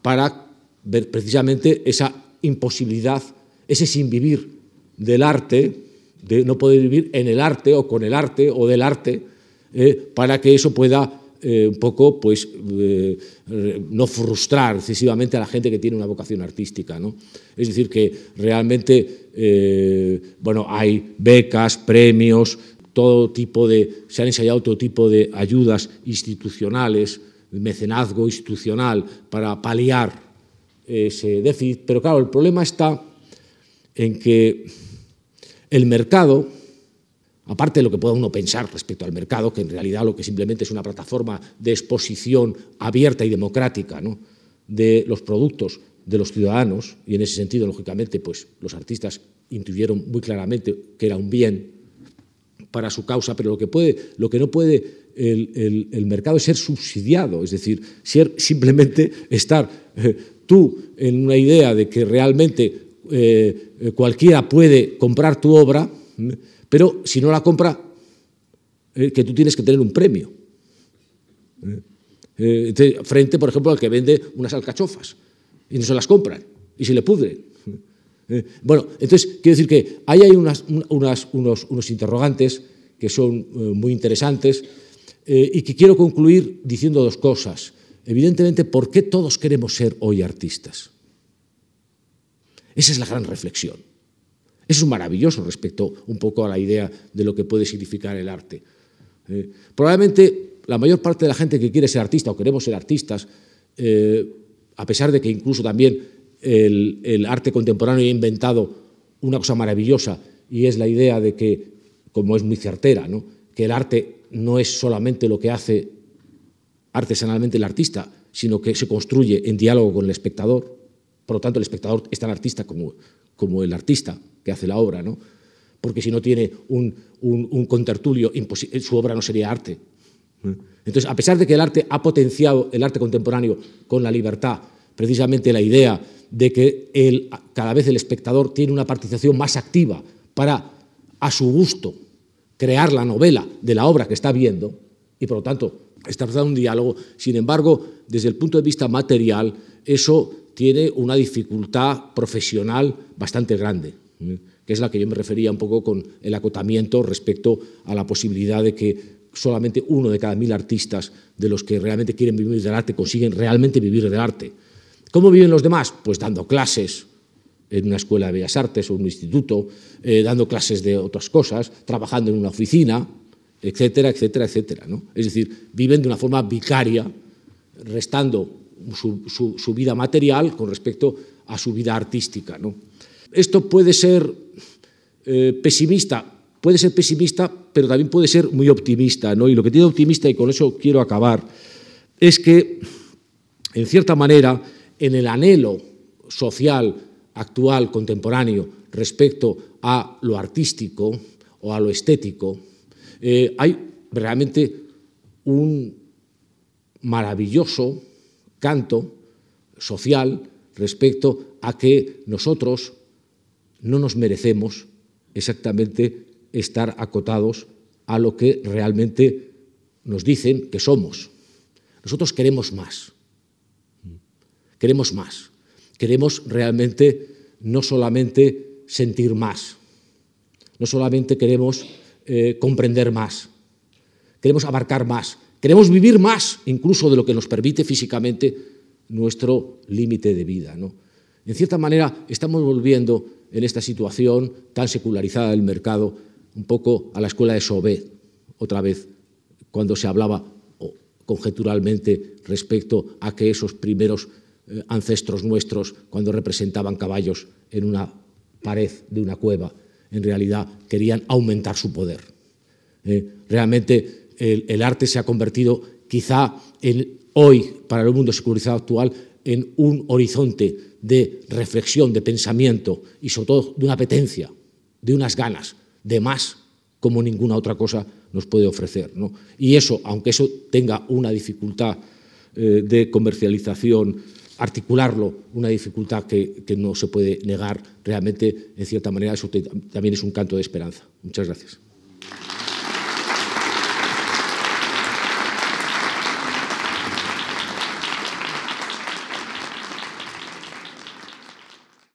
para ver precisamente esa imposibilidad, ese sin vivir del arte, de no poder vivir en el arte o con el arte o del arte, eh, para que eso pueda eh, un poco, pues, eh, no frustrar excesivamente a la gente que tiene una vocación artística. ¿no? Es decir, que realmente, bueno, hay becas, premios, todo tipo de, se han ensayado todo tipo de ayudas institucionales, mecenazgo institucional para paliar ese déficit, pero claro, el problema está en que el mercado, aparte de lo que pueda uno pensar respecto al mercado, que en realidad lo que simplemente es una plataforma de exposición abierta y democrática de los productos de los ciudadanos, y en ese sentido, lógicamente, pues los artistas intuyeron muy claramente que era un bien para su causa, pero lo que, puede, lo que no puede el, mercado es ser subsidiado, es decir, ser simplemente estar eh, tú en una idea de que realmente eh, cualquiera puede comprar tu obra, pero si no la compra, eh, que tú tienes que tener un premio. frente, por ejemplo, al que vende unas alcachofas y no se las compran y se le pudren. bueno, entonces, quiero decir que ahí hay unas, unos, unos, interrogantes que son muy interesantes y que quiero concluir diciendo dos cosas. Evidentemente, ¿por qué todos queremos ser hoy artistas? Esa es la gran reflexión. Eso es maravilloso respecto un poco a la idea de lo que puede significar el arte. Eh, probablemente la mayor parte de la gente que quiere ser artista o queremos ser artistas, eh, a pesar de que incluso también el, arte contemporáneo ha inventado una cosa maravillosa y es la idea de que, como es muy certera, que el arte no es solamente lo que hace artesanalmente el artista, sino que se construye en diálogo con el espectador. Por lo tanto, el espectador es tan artista como, como el artista que hace la obra, ¿no? porque si no tiene un, un, contertulio, su obra no sería arte. Entonces, a pesar de que el arte ha potenciado el arte contemporáneo con la libertad, precisamente la idea de que cada vez el espectador tiene una participación más activa para, a su gusto, crear la novela de la obra que está viendo, y por lo tanto establecer un diálogo. Sin embargo, desde el punto de vista material, eso tiene una dificultad profesional bastante grande, que es la que yo me refería un poco con el acotamiento respecto a la posibilidad de que solamente uno de cada mil artistas de los que realmente quieren vivir del arte consiguen realmente vivir del arte. ¿Cómo viven los demás? Pues dando clases en una escuela de bellas artes o un instituto, eh, dando clases de otras cosas, trabajando en una oficina, etcétera, etcétera, etcétera. ¿no? Es decir, viven de una forma vicaria, restando su, vida material con respecto a su vida artística. ¿no? Esto puede ser eh, pesimista, puede ser pesimista, pero también puede ser muy optimista. ¿no? Y lo que tiene optimista, y con eso quiero acabar, es que, en cierta manera, en el anhelo social actual, contemporáneo, respecto a lo artístico o a lo estético, eh, hai realmente un maravilloso canto social respecto a que nosotros no nos merecemos exactamente estar acotados a lo que realmente nos dicen que somos. Nosotros queremos más, queremos más, queremos realmente no solamente sentir más, no solamente queremos eh, comprender más, queremos abarcar más, Queremos vivir más incluso de lo que nos permite físicamente nuestro límite de vida. ¿no? En cierta manera, estamos volviendo en esta situación tan secularizada del mercado un poco a la escuela de Sauvé, otra vez, cuando se hablaba conjeturalmente respecto a que esos primeros eh, ancestros nuestros, cuando representaban caballos en una pared de una cueva, en realidad querían aumentar su poder. Eh, realmente el, arte se ha convertido quizá hoy, para el mundo secularizado actual, en un horizonte de reflexión, de pensamiento y sobre todo de una apetencia, de unas ganas de más como ninguna otra cosa nos puede ofrecer. Y eso, aunque eso tenga una dificultad eh, de comercialización, articularlo, una dificultad que, no se puede negar, realmente, en cierta manera, eso también es un canto de esperanza. Muchas gracias.